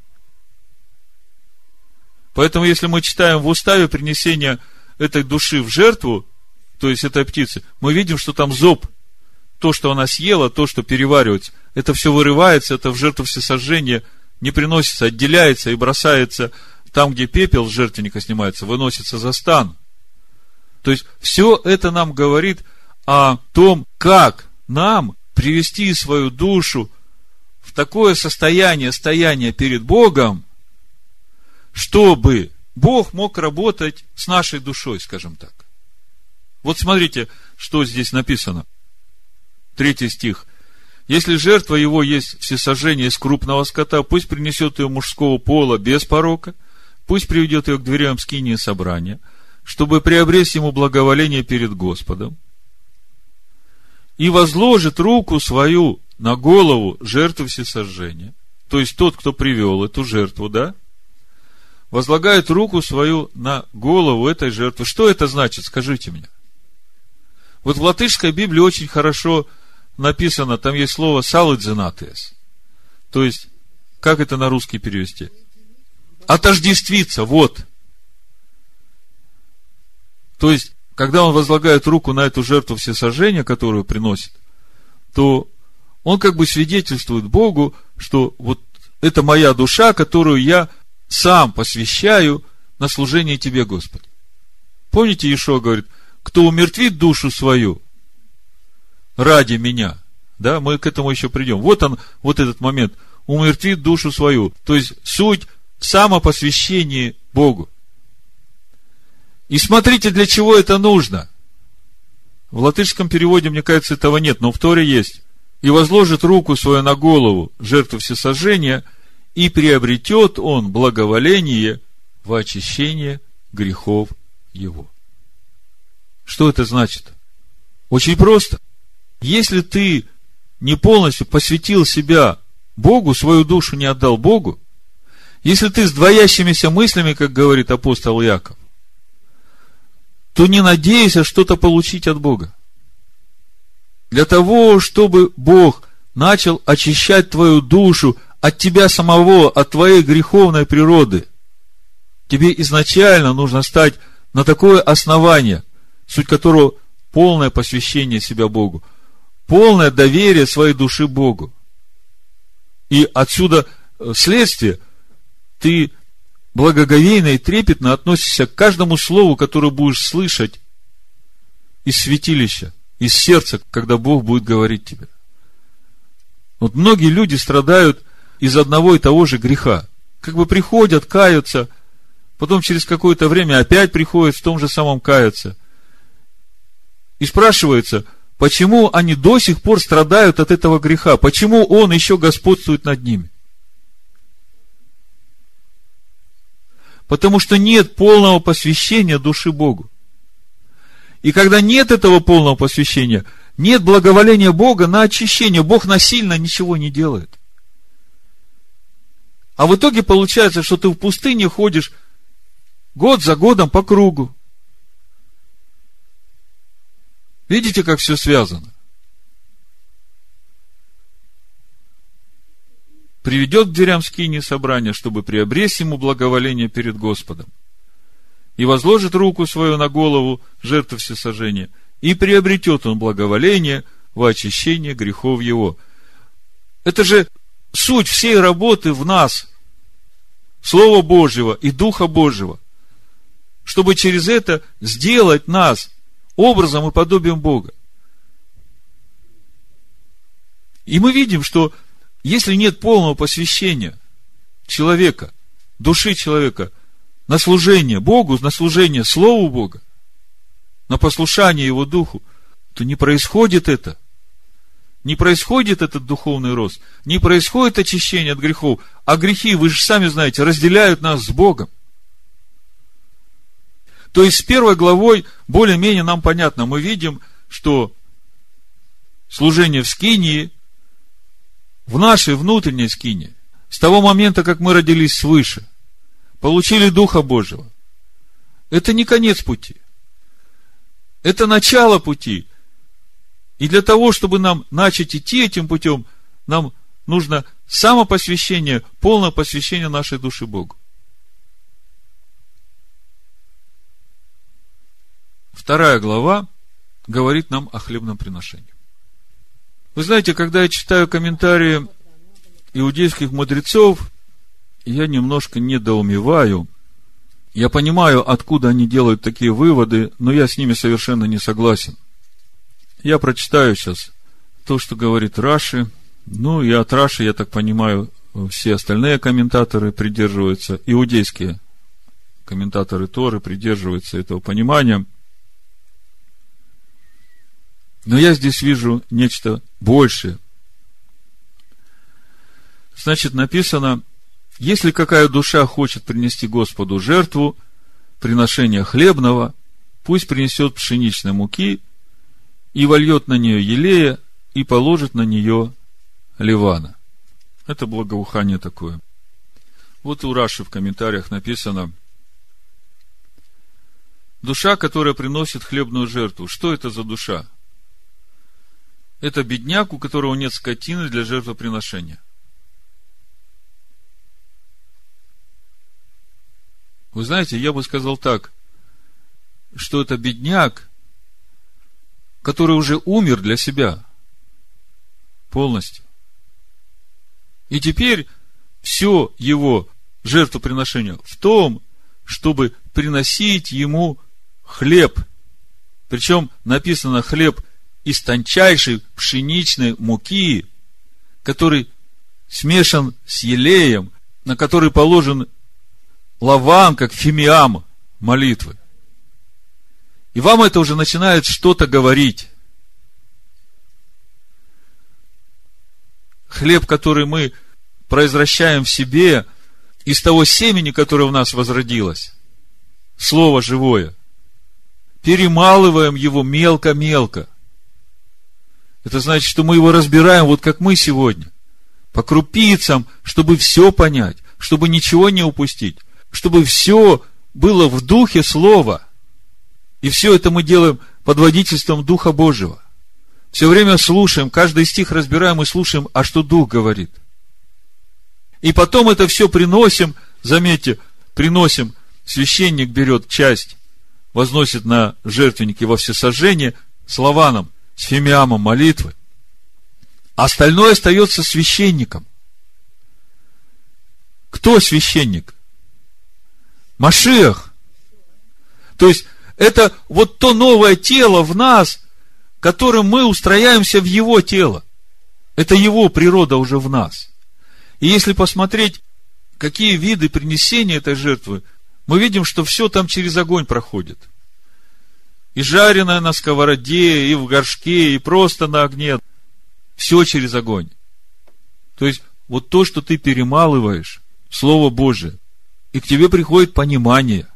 Поэтому, если мы читаем в уставе принесения этой души в жертву, то есть этой птицы, мы видим, что там зоб, то, что она съела, то, что переваривается, это все вырывается, это в жертву всесожжения не приносится, отделяется и бросается там, где пепел с жертвенника снимается, выносится за стан. То есть, все это нам говорит о том, как нам привести свою душу в такое состояние, стояние перед Богом, чтобы Бог мог работать с нашей душой, скажем так. Вот смотрите, что здесь написано. Третий стих. Если жертва его есть всесожжение из крупного скота, пусть принесет ее мужского пола без порока, пусть приведет ее к дверям скинии собрания, чтобы приобрести ему благоволение перед Господом, и возложит руку свою на голову жертвы всесожжения, то есть тот, кто привел эту жертву, да, возлагает руку свою на голову этой жертвы. Что это значит, скажите мне? Вот в латышской Библии очень хорошо написано, там есть слово «салыдзенатес». То есть, как это на русский перевести? Отождествиться, вот. То есть, когда он возлагает руку на эту жертву всесожжения, которую приносит, то он как бы свидетельствует Богу, что вот это моя душа, которую я сам посвящаю на служение Тебе, Господи. Помните, Ишо говорит, кто умертвит душу свою ради меня, да, мы к этому еще придем. Вот он, вот этот момент, умертвит душу свою. То есть, суть в самопосвящении Богу. И смотрите, для чего это нужно. В латышском переводе, мне кажется, этого нет, но в Торе есть. И возложит руку свою на голову жертву всесожжения, и приобретет он благоволение в очищение грехов его. Что это значит? Очень просто. Если ты не полностью посвятил себя Богу, свою душу не отдал Богу, если ты с двоящимися мыслями, как говорит апостол Яков, то не надейся что-то получить от Бога. Для того, чтобы Бог начал очищать твою душу от тебя самого, от твоей греховной природы, тебе изначально нужно стать на такое основание, суть которого полное посвящение себя Богу, полное доверие своей души Богу. И отсюда э, следствие, ты благоговейно и трепетно относишься к каждому слову, которое будешь слышать из святилища, из сердца, когда Бог будет говорить тебе. Вот многие люди страдают из одного и того же греха. Как бы приходят, каются, потом через какое-то время опять приходят в том же самом каются. И спрашивается, почему они до сих пор страдают от этого греха, почему он еще господствует над ними. Потому что нет полного посвящения души Богу. И когда нет этого полного посвящения, нет благоволения Бога на очищение. Бог насильно ничего не делает. А в итоге получается, что ты в пустыне ходишь год за годом по кругу. Видите, как все связано? приведет к дверям скини собрания, чтобы приобрести ему благоволение перед Господом. И возложит руку свою на голову жертвы всесожжения, и приобретет он благоволение в очищение грехов его. Это же суть всей работы в нас, Слова Божьего и Духа Божьего, чтобы через это сделать нас образом и подобием Бога. И мы видим, что если нет полного посвящения человека, души человека, на служение Богу, на служение Слову Бога, на послушание Его Духу, то не происходит это. Не происходит этот духовный рост, не происходит очищение от грехов, а грехи, вы же сами знаете, разделяют нас с Богом. То есть с первой главой более-менее нам понятно, мы видим, что служение в Скинии в нашей внутренней скине, с того момента, как мы родились свыше, получили Духа Божьего, это не конец пути. Это начало пути. И для того, чтобы нам начать идти этим путем, нам нужно самопосвящение, полное посвящение нашей души Богу. Вторая глава говорит нам о хлебном приношении. Вы знаете, когда я читаю комментарии иудейских мудрецов, я немножко недоумеваю. Я понимаю, откуда они делают такие выводы, но я с ними совершенно не согласен. Я прочитаю сейчас то, что говорит Раши. Ну, и от Раши, я так понимаю, все остальные комментаторы придерживаются, иудейские комментаторы Торы придерживаются этого понимания – но я здесь вижу нечто большее. Значит, написано, если какая душа хочет принести Господу жертву, приношение хлебного, пусть принесет пшеничной муки и вольет на нее елея и положит на нее ливана. Это благоухание такое. Вот у Раши в комментариях написано, душа, которая приносит хлебную жертву. Что это за душа? это бедняк, у которого нет скотины для жертвоприношения. Вы знаете, я бы сказал так, что это бедняк, который уже умер для себя полностью. И теперь все его жертвоприношение в том, чтобы приносить ему хлеб. Причем написано хлеб из тончайшей пшеничной муки, который смешан с елеем, на который положен лаван, как фимиам молитвы. И вам это уже начинает что-то говорить. Хлеб, который мы произвращаем в себе из того семени, которое в нас возродилось, Слово живое, перемалываем его мелко-мелко. Это значит, что мы его разбираем, вот как мы сегодня, по крупицам, чтобы все понять, чтобы ничего не упустить, чтобы все было в духе Слова. И все это мы делаем под водительством Духа Божьего. Все время слушаем, каждый стих разбираем и слушаем, а что Дух говорит. И потом это все приносим, заметьте, приносим, священник берет часть, возносит на жертвенники во всесожжение с лаваном, с фимиамом молитвы. Остальное остается священником. Кто священник? Машиах. То есть, это вот то новое тело в нас, которым мы устрояемся в его тело. Это его природа уже в нас. И если посмотреть, какие виды принесения этой жертвы, мы видим, что все там через огонь проходит. И жареное на сковороде, и в горшке, и просто на огне. Все через огонь. То есть, вот то, что ты перемалываешь, Слово Божие, и к тебе приходит понимание.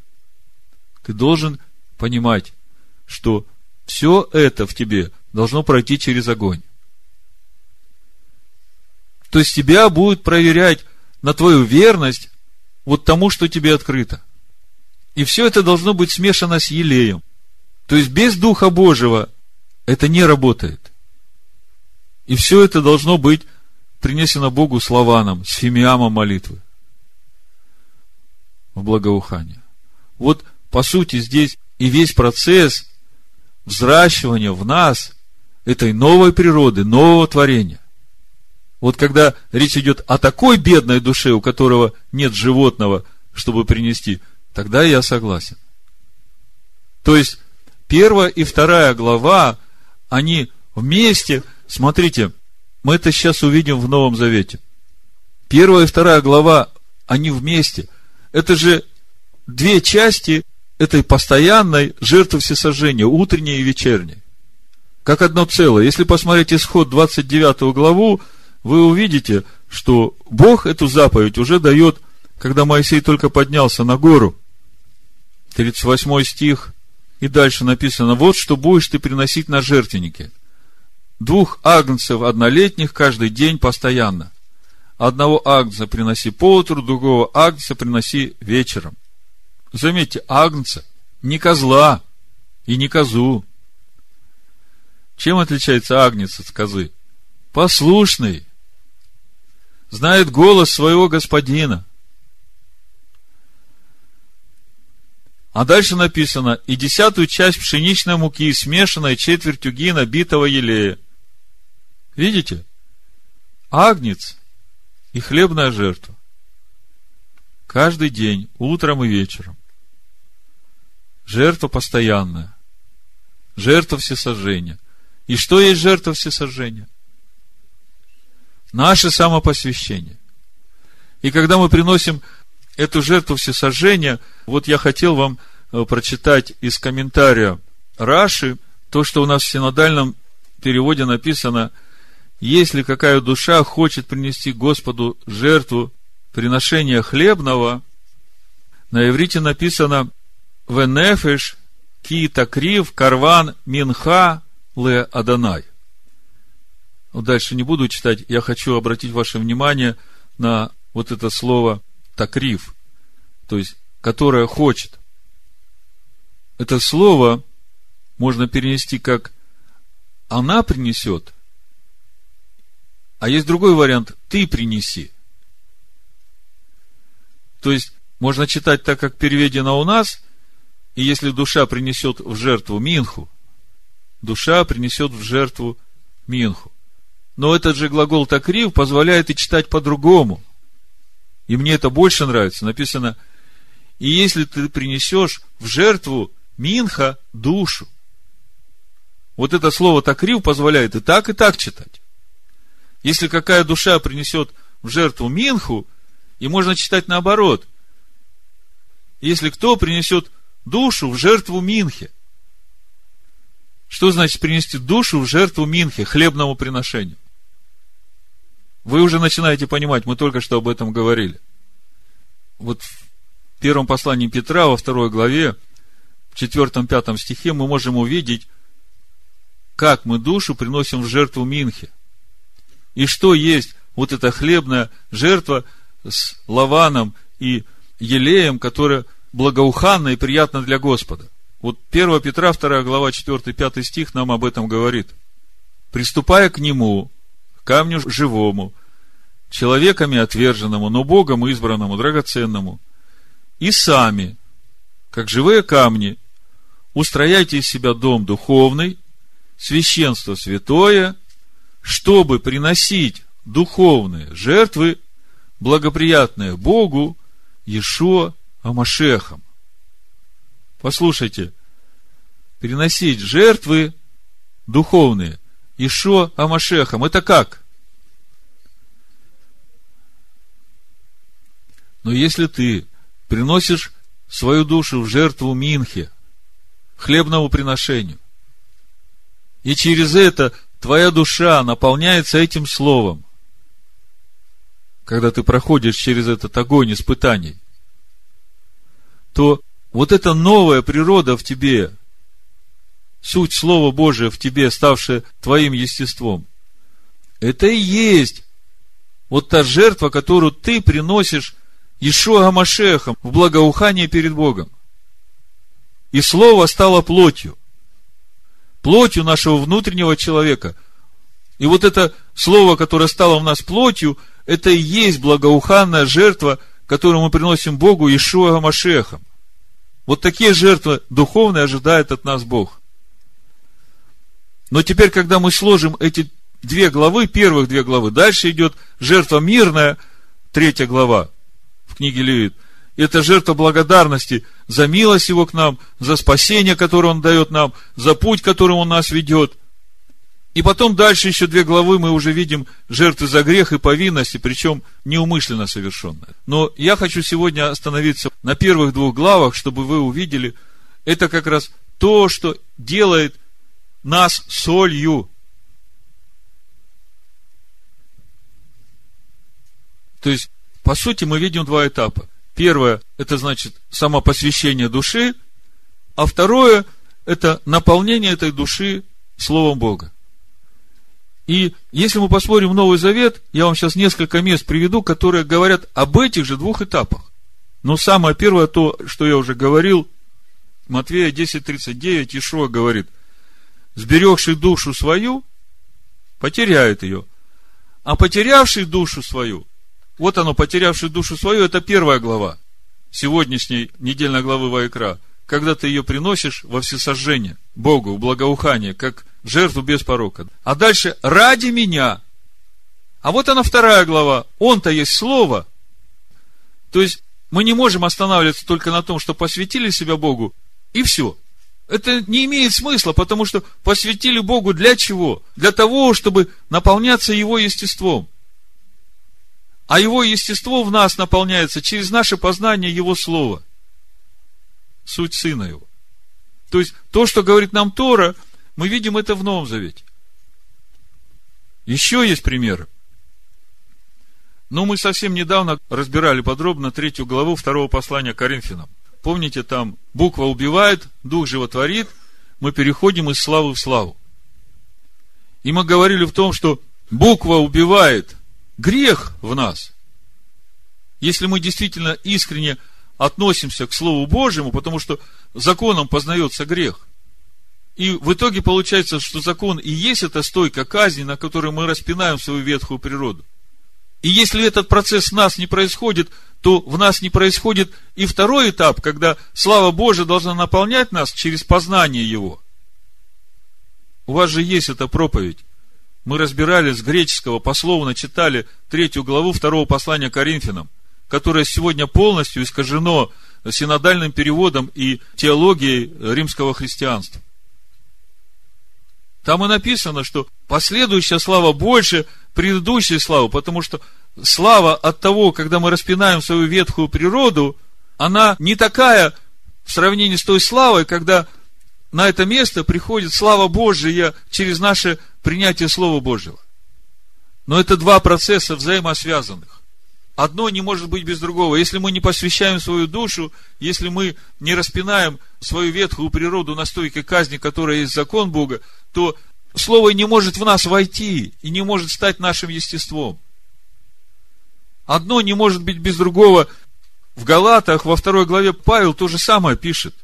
Ты должен понимать, что все это в тебе должно пройти через огонь. То есть тебя будет проверять на твою верность вот тому, что тебе открыто. И все это должно быть смешано с елеем. То есть без Духа Божьего это не работает. И все это должно быть принесено Богу с лаваном, с фимиамом молитвы в благоухание. Вот, по сути, здесь и весь процесс взращивания в нас этой новой природы, нового творения. Вот когда речь идет о такой бедной душе, у которого нет животного, чтобы принести, тогда я согласен. То есть, первая и вторая глава, они вместе, смотрите, мы это сейчас увидим в Новом Завете. Первая и вторая глава, они вместе – это же две части этой постоянной жертвы всесожжения, утренней и вечерней. Как одно целое. Если посмотреть исход 29 главу, вы увидите, что Бог эту заповедь уже дает, когда Моисей только поднялся на гору. 38 стих, и дальше написано, вот что будешь ты приносить на жертвеннике. Двух агнцев однолетних каждый день постоянно. Одного агнца приноси по утру, другого агнца приноси вечером. Заметьте, агнца, не козла и не козу. Чем отличается агнец от козы? Послушный, знает голос своего господина. А дальше написано, и десятую часть пшеничной муки, смешанной четвертью гина битого елея. Видите? Агнец и хлебная жертва. Каждый день, утром и вечером. Жертва постоянная. Жертва всесожжения. И что есть жертва всесожжения? Наше самопосвящение. И когда мы приносим эту жертву всесожжения, вот я хотел вам э, прочитать из комментария Раши, то, что у нас в синодальном переводе написано – если какая душа хочет принести Господу жертву приношения хлебного, на иврите написано «Венефеш ки такрив карван минха ле Аданай». Дальше не буду читать, я хочу обратить ваше внимание на вот это слово «такрив», то есть, которое хочет. Это слово можно перенести как «она принесет», а есть другой вариант – ты принеси. То есть, можно читать так, как переведено у нас, и если душа принесет в жертву Минху, душа принесет в жертву Минху. Но этот же глагол такрив позволяет и читать по-другому. И мне это больше нравится. Написано, и если ты принесешь в жертву Минха душу. Вот это слово такрив позволяет и так, и так читать. Если какая душа принесет в жертву Минху, и можно читать наоборот. Если кто принесет душу в жертву Минхе. Что значит принести душу в жертву Минхе, хлебному приношению? Вы уже начинаете понимать, мы только что об этом говорили. Вот в первом послании Петра, во второй главе, в четвертом-пятом стихе мы можем увидеть, как мы душу приносим в жертву Минхе. И что есть вот эта хлебная жертва с лаваном и елеем, которая благоуханна и приятна для Господа. Вот 1 Петра, 2 глава, 4-5 стих нам об этом говорит. «Приступая к Нему, камню живому, человеками отверженному, но Богом избранному, драгоценному, и сами, как живые камни, устрояйте из себя дом духовный, священство святое, чтобы приносить духовные жертвы, благоприятные Богу, Ешо Амашехом. Послушайте, переносить жертвы духовные Ишо Амашехом. Это как? Но если ты приносишь свою душу в жертву Минхе, хлебному приношению, и через это твоя душа наполняется этим словом, когда ты проходишь через этот огонь испытаний, то вот эта новая природа в тебе, суть Слова Божия в тебе, ставшая твоим естеством, это и есть вот та жертва, которую ты приносишь Ишуа Машехом в благоухание перед Богом. И Слово стало плотью. Плотью нашего внутреннего человека. И вот это Слово, которое стало в нас плотью, это и есть благоуханная жертва, которую мы приносим Богу Ишуа Машехом. Вот такие жертвы духовные ожидает от нас Бог. Но теперь, когда мы сложим эти две главы, первых две главы, дальше идет жертва мирная, третья глава, в книге Левит. Это жертва благодарности за милость Его к нам, за спасение, которое Он дает нам, за путь, которым Он нас ведет. И потом дальше еще две главы мы уже видим жертвы за грех и повинности, причем неумышленно совершенные. Но я хочу сегодня остановиться на первых двух главах, чтобы вы увидели, это как раз то, что делает нас солью. То есть по сути, мы видим два этапа. Первое, это значит самопосвящение души, а второе, это наполнение этой души Словом Бога. И если мы посмотрим Новый Завет, я вам сейчас несколько мест приведу, которые говорят об этих же двух этапах. Но самое первое, то, что я уже говорил, Матвея 10.39, Ишуа говорит, сберегший душу свою, потеряет ее, а потерявший душу свою, вот оно, потерявший душу свою, это первая глава сегодняшней недельной главы Вайкра, когда ты ее приносишь во всесожжение Богу, в благоухание, как жертву без порока. А дальше ради меня. А вот она вторая глава. Он-то есть слово. То есть мы не можем останавливаться только на том, что посвятили себя Богу, и все. Это не имеет смысла, потому что посвятили Богу для чего? Для того, чтобы наполняться Его естеством а его естество в нас наполняется через наше познание его слова. Суть Сына его. То есть, то, что говорит нам Тора, мы видим это в Новом Завете. Еще есть примеры. Но мы совсем недавно разбирали подробно третью главу второго послания Коринфянам. Помните, там буква убивает, дух животворит, мы переходим из славы в славу. И мы говорили в том, что буква убивает грех в нас, если мы действительно искренне относимся к Слову Божьему, потому что законом познается грех. И в итоге получается, что закон и есть эта стойка казни, на которой мы распинаем свою ветхую природу. И если этот процесс в нас не происходит, то в нас не происходит и второй этап, когда слава Божия должна наполнять нас через познание Его. У вас же есть эта проповедь мы разбирали с греческого, пословно читали третью главу второго послания Коринфянам, которое сегодня полностью искажено синодальным переводом и теологией римского христианства. Там и написано, что последующая слава больше предыдущей славы, потому что слава от того, когда мы распинаем свою ветхую природу, она не такая в сравнении с той славой, когда на это место приходит слава Божия через наше принятие Слова Божьего. Но это два процесса взаимосвязанных. Одно не может быть без другого. Если мы не посвящаем свою душу, если мы не распинаем свою ветхую природу на стойке казни, которая есть закон Бога, то Слово не может в нас войти и не может стать нашим естеством. Одно не может быть без другого. В Галатах, во второй главе Павел то же самое пишет.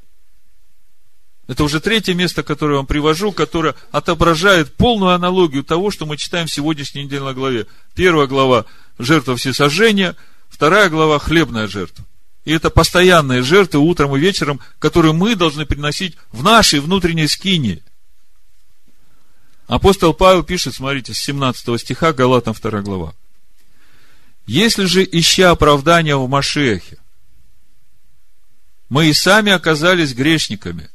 Это уже третье место, которое я вам привожу, которое отображает полную аналогию того, что мы читаем в сегодняшней недельной главе. Первая глава – жертва всесожжения, вторая глава – хлебная жертва. И это постоянные жертвы утром и вечером, которые мы должны приносить в нашей внутренней скине. Апостол Павел пишет, смотрите, с 17 стиха, Галатам 2 глава. Если же, ища оправдания в Машехе, мы и сами оказались грешниками,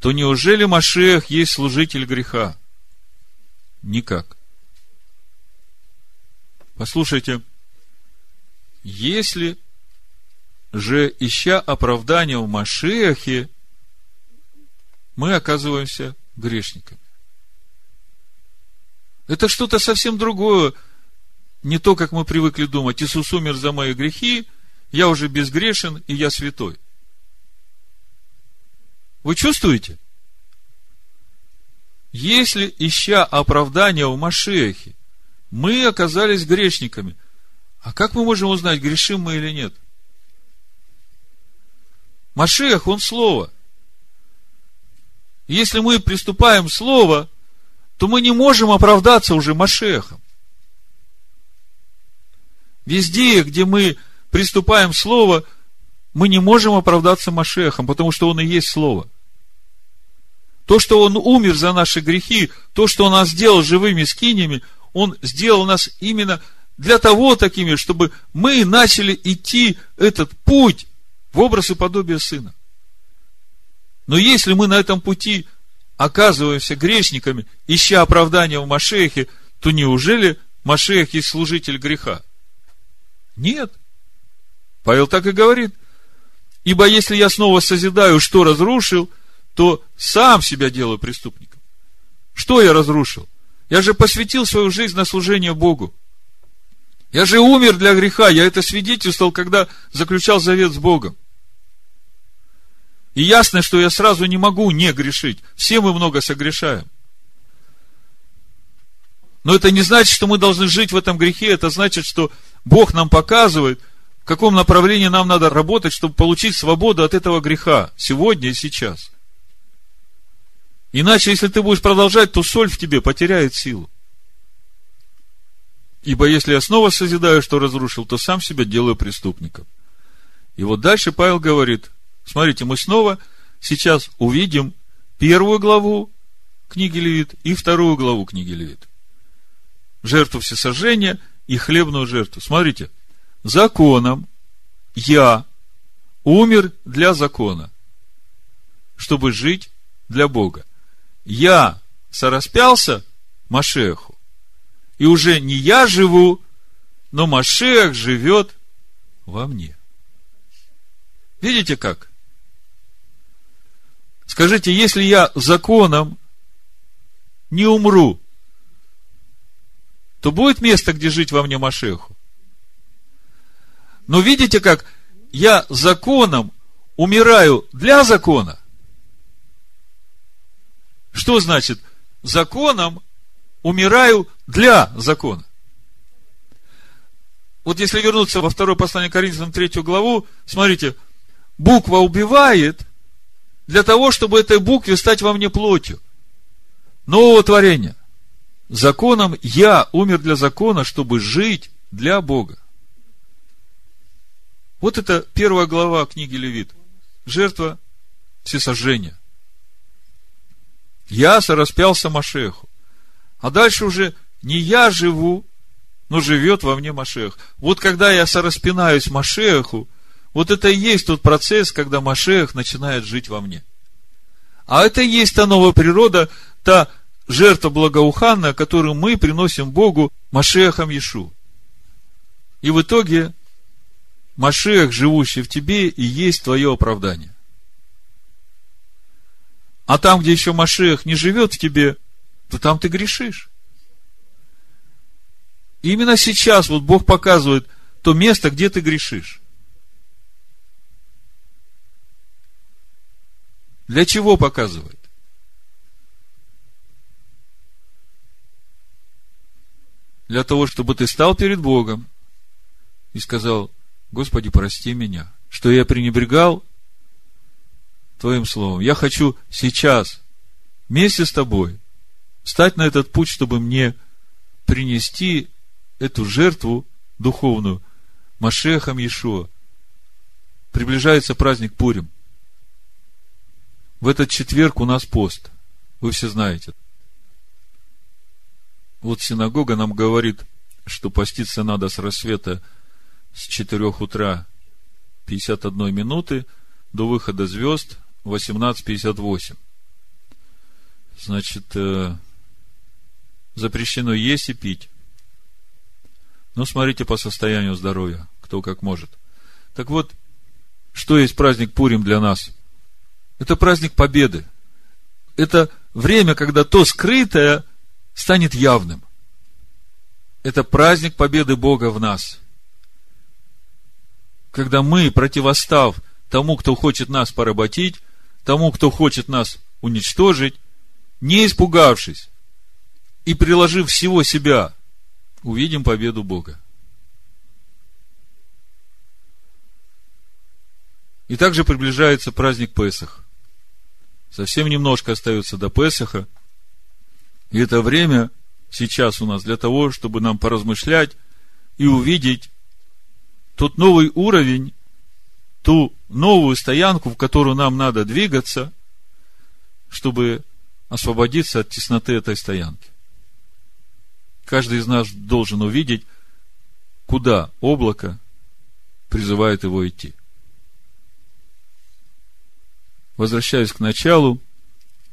то неужели Машех есть служитель греха? Никак. Послушайте, если же, ища оправдания в Машехе, мы оказываемся грешниками. Это что-то совсем другое, не то, как мы привыкли думать. Иисус умер за мои грехи, я уже безгрешен, и я святой. Вы чувствуете? Если, ища оправдания в Машехе, мы оказались грешниками, а как мы можем узнать, грешим мы или нет? Машех, он Слово. Если мы приступаем Слово, то мы не можем оправдаться уже Машехом. Везде, где мы приступаем Слово, мы не можем оправдаться Машехом, потому что Он и есть Слово. То, что Он умер за наши грехи, то, что Он нас сделал живыми скинями, Он сделал нас именно для того такими, чтобы мы начали идти этот путь в образ и подобие Сына. Но если мы на этом пути оказываемся грешниками, ища оправдания в Машехе, то неужели Машех есть служитель греха? Нет. Павел так и говорит. Ибо если я снова созидаю, что разрушил, то сам себя делаю преступником. Что я разрушил? Я же посвятил свою жизнь на служение Богу. Я же умер для греха. Я это свидетельствовал, когда заключал завет с Богом. И ясно, что я сразу не могу не грешить. Все мы много согрешаем. Но это не значит, что мы должны жить в этом грехе. Это значит, что Бог нам показывает, в каком направлении нам надо работать, чтобы получить свободу от этого греха сегодня и сейчас. Иначе, если ты будешь продолжать, то соль в тебе потеряет силу. Ибо если я снова созидаю, что разрушил, то сам себя делаю преступником. И вот дальше Павел говорит, Смотрите, мы снова сейчас увидим первую главу книги Левит и вторую главу книги Левит. Жертву всесожжения и хлебную жертву. Смотрите, законом я умер для закона, чтобы жить для Бога. Я сораспялся Машеху, и уже не я живу, но Машех живет во мне. Видите как? Скажите, если я законом не умру, то будет место, где жить во мне Машеху. Но видите, как я законом умираю для закона. Что значит законом умираю для закона? Вот если вернуться во второе послание Коринфянам, третью главу, смотрите, буква убивает – для того, чтобы этой букве стать во мне плотью. Нового творения. Законом я умер для закона, чтобы жить для Бога. Вот это первая глава книги Левит. Жертва всесожжения. Я сораспялся Машеху. А дальше уже не я живу, но живет во мне Машех. Вот когда я сораспинаюсь Машеху, вот это и есть тот процесс, когда Машех начинает жить во мне. А это и есть та новая природа, та жертва благоуханная, которую мы приносим Богу Машехом Ишу. И в итоге Машех, живущий в тебе, и есть твое оправдание. А там, где еще Машех не живет в тебе, то там ты грешишь. И именно сейчас вот Бог показывает то место, где ты грешишь. Для чего показывает? Для того, чтобы ты стал перед Богом и сказал, Господи, прости меня, что я пренебрегал Твоим Словом. Я хочу сейчас вместе с Тобой встать на этот путь, чтобы мне принести эту жертву духовную Машехам Иешуа. Приближается праздник Пурим. В этот четверг у нас пост. Вы все знаете. Вот синагога нам говорит, что поститься надо с рассвета с 4 утра 51 минуты до выхода звезд 18.58. Значит, э, запрещено есть и пить. Но смотрите по состоянию здоровья, кто как может. Так вот, что есть праздник Пурим для нас? Это праздник победы. Это время, когда то скрытое станет явным. Это праздник победы Бога в нас. Когда мы, противостав тому, кто хочет нас поработить, тому, кто хочет нас уничтожить, не испугавшись и приложив всего себя, увидим победу Бога. И также приближается праздник Песах. Совсем немножко остается до Песаха. И это время сейчас у нас для того, чтобы нам поразмышлять и увидеть тот новый уровень, ту новую стоянку, в которую нам надо двигаться, чтобы освободиться от тесноты этой стоянки. Каждый из нас должен увидеть, куда облако призывает его идти. Возвращаясь к началу,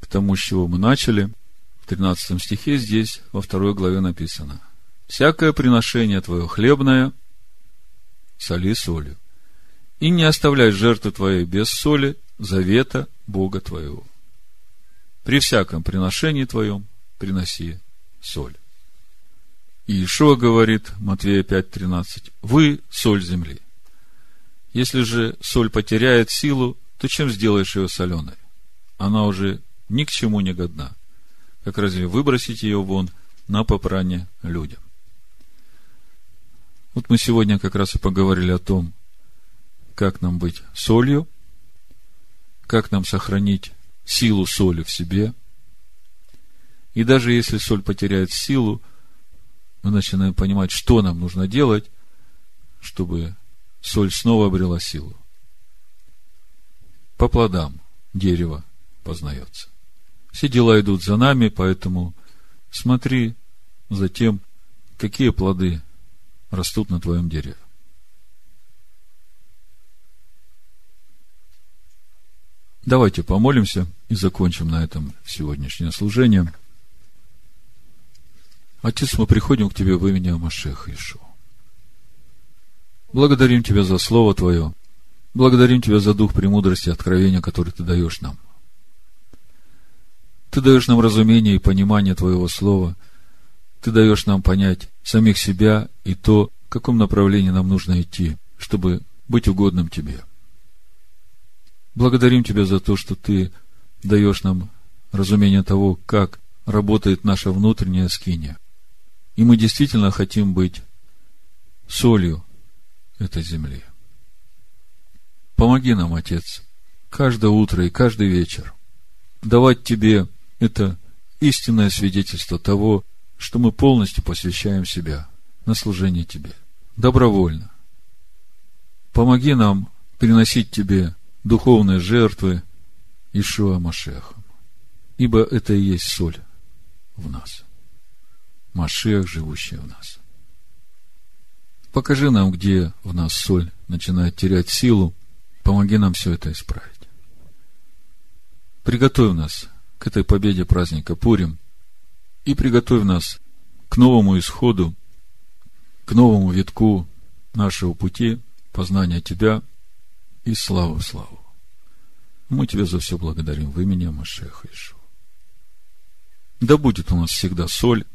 к тому, с чего мы начали, в 13 стихе здесь, во второй главе написано. «Всякое приношение твое хлебное, соли солью, и не оставляй жертвы твоей без соли, завета Бога твоего. При всяком приношении твоем приноси соль». И Ишуа говорит, Матвея 5.13, «Вы – соль земли. Если же соль потеряет силу, то чем сделаешь ее соленой? Она уже ни к чему не годна. Как разве выбросить ее вон на попрание людям? Вот мы сегодня как раз и поговорили о том, как нам быть солью, как нам сохранить силу соли в себе. И даже если соль потеряет силу, мы начинаем понимать, что нам нужно делать, чтобы соль снова обрела силу по плодам дерево познается. Все дела идут за нами, поэтому смотри за тем, какие плоды растут на твоем дереве. Давайте помолимся и закончим на этом сегодняшнее служение. Отец, мы приходим к Тебе в имени Амашеха Ишу. Благодарим Тебя за Слово Твое. Благодарим Тебя за дух премудрости и откровения, который Ты даешь нам. Ты даешь нам разумение и понимание Твоего Слова. Ты даешь нам понять самих себя и то, в каком направлении нам нужно идти, чтобы быть угодным Тебе. Благодарим Тебя за то, что Ты даешь нам разумение того, как работает наша внутренняя скиния. И мы действительно хотим быть солью этой земли. Помоги нам, Отец, каждое утро и каждый вечер давать Тебе это истинное свидетельство того, что мы полностью посвящаем себя на служение Тебе, добровольно. Помоги нам приносить Тебе духовные жертвы Ишуа Машехом, ибо это и есть соль в нас. Машех, живущий в нас. Покажи нам, где в нас соль начинает терять силу, Помоги нам все это исправить. Приготовь нас к этой победе праздника Пурим и приготовь нас к новому исходу, к новому витку нашего пути познания Тебя и славу славу. Мы Тебя за все благодарим в имени Машеха Ишуа. Да будет у нас всегда соль,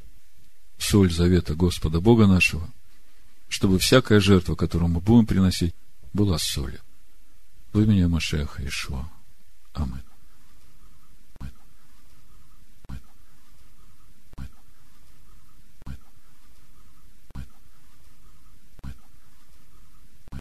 соль завета Господа Бога нашего, чтобы всякая жертва, которую мы будем приносить, была солью. В имени Машеха Ишуа. Аминь.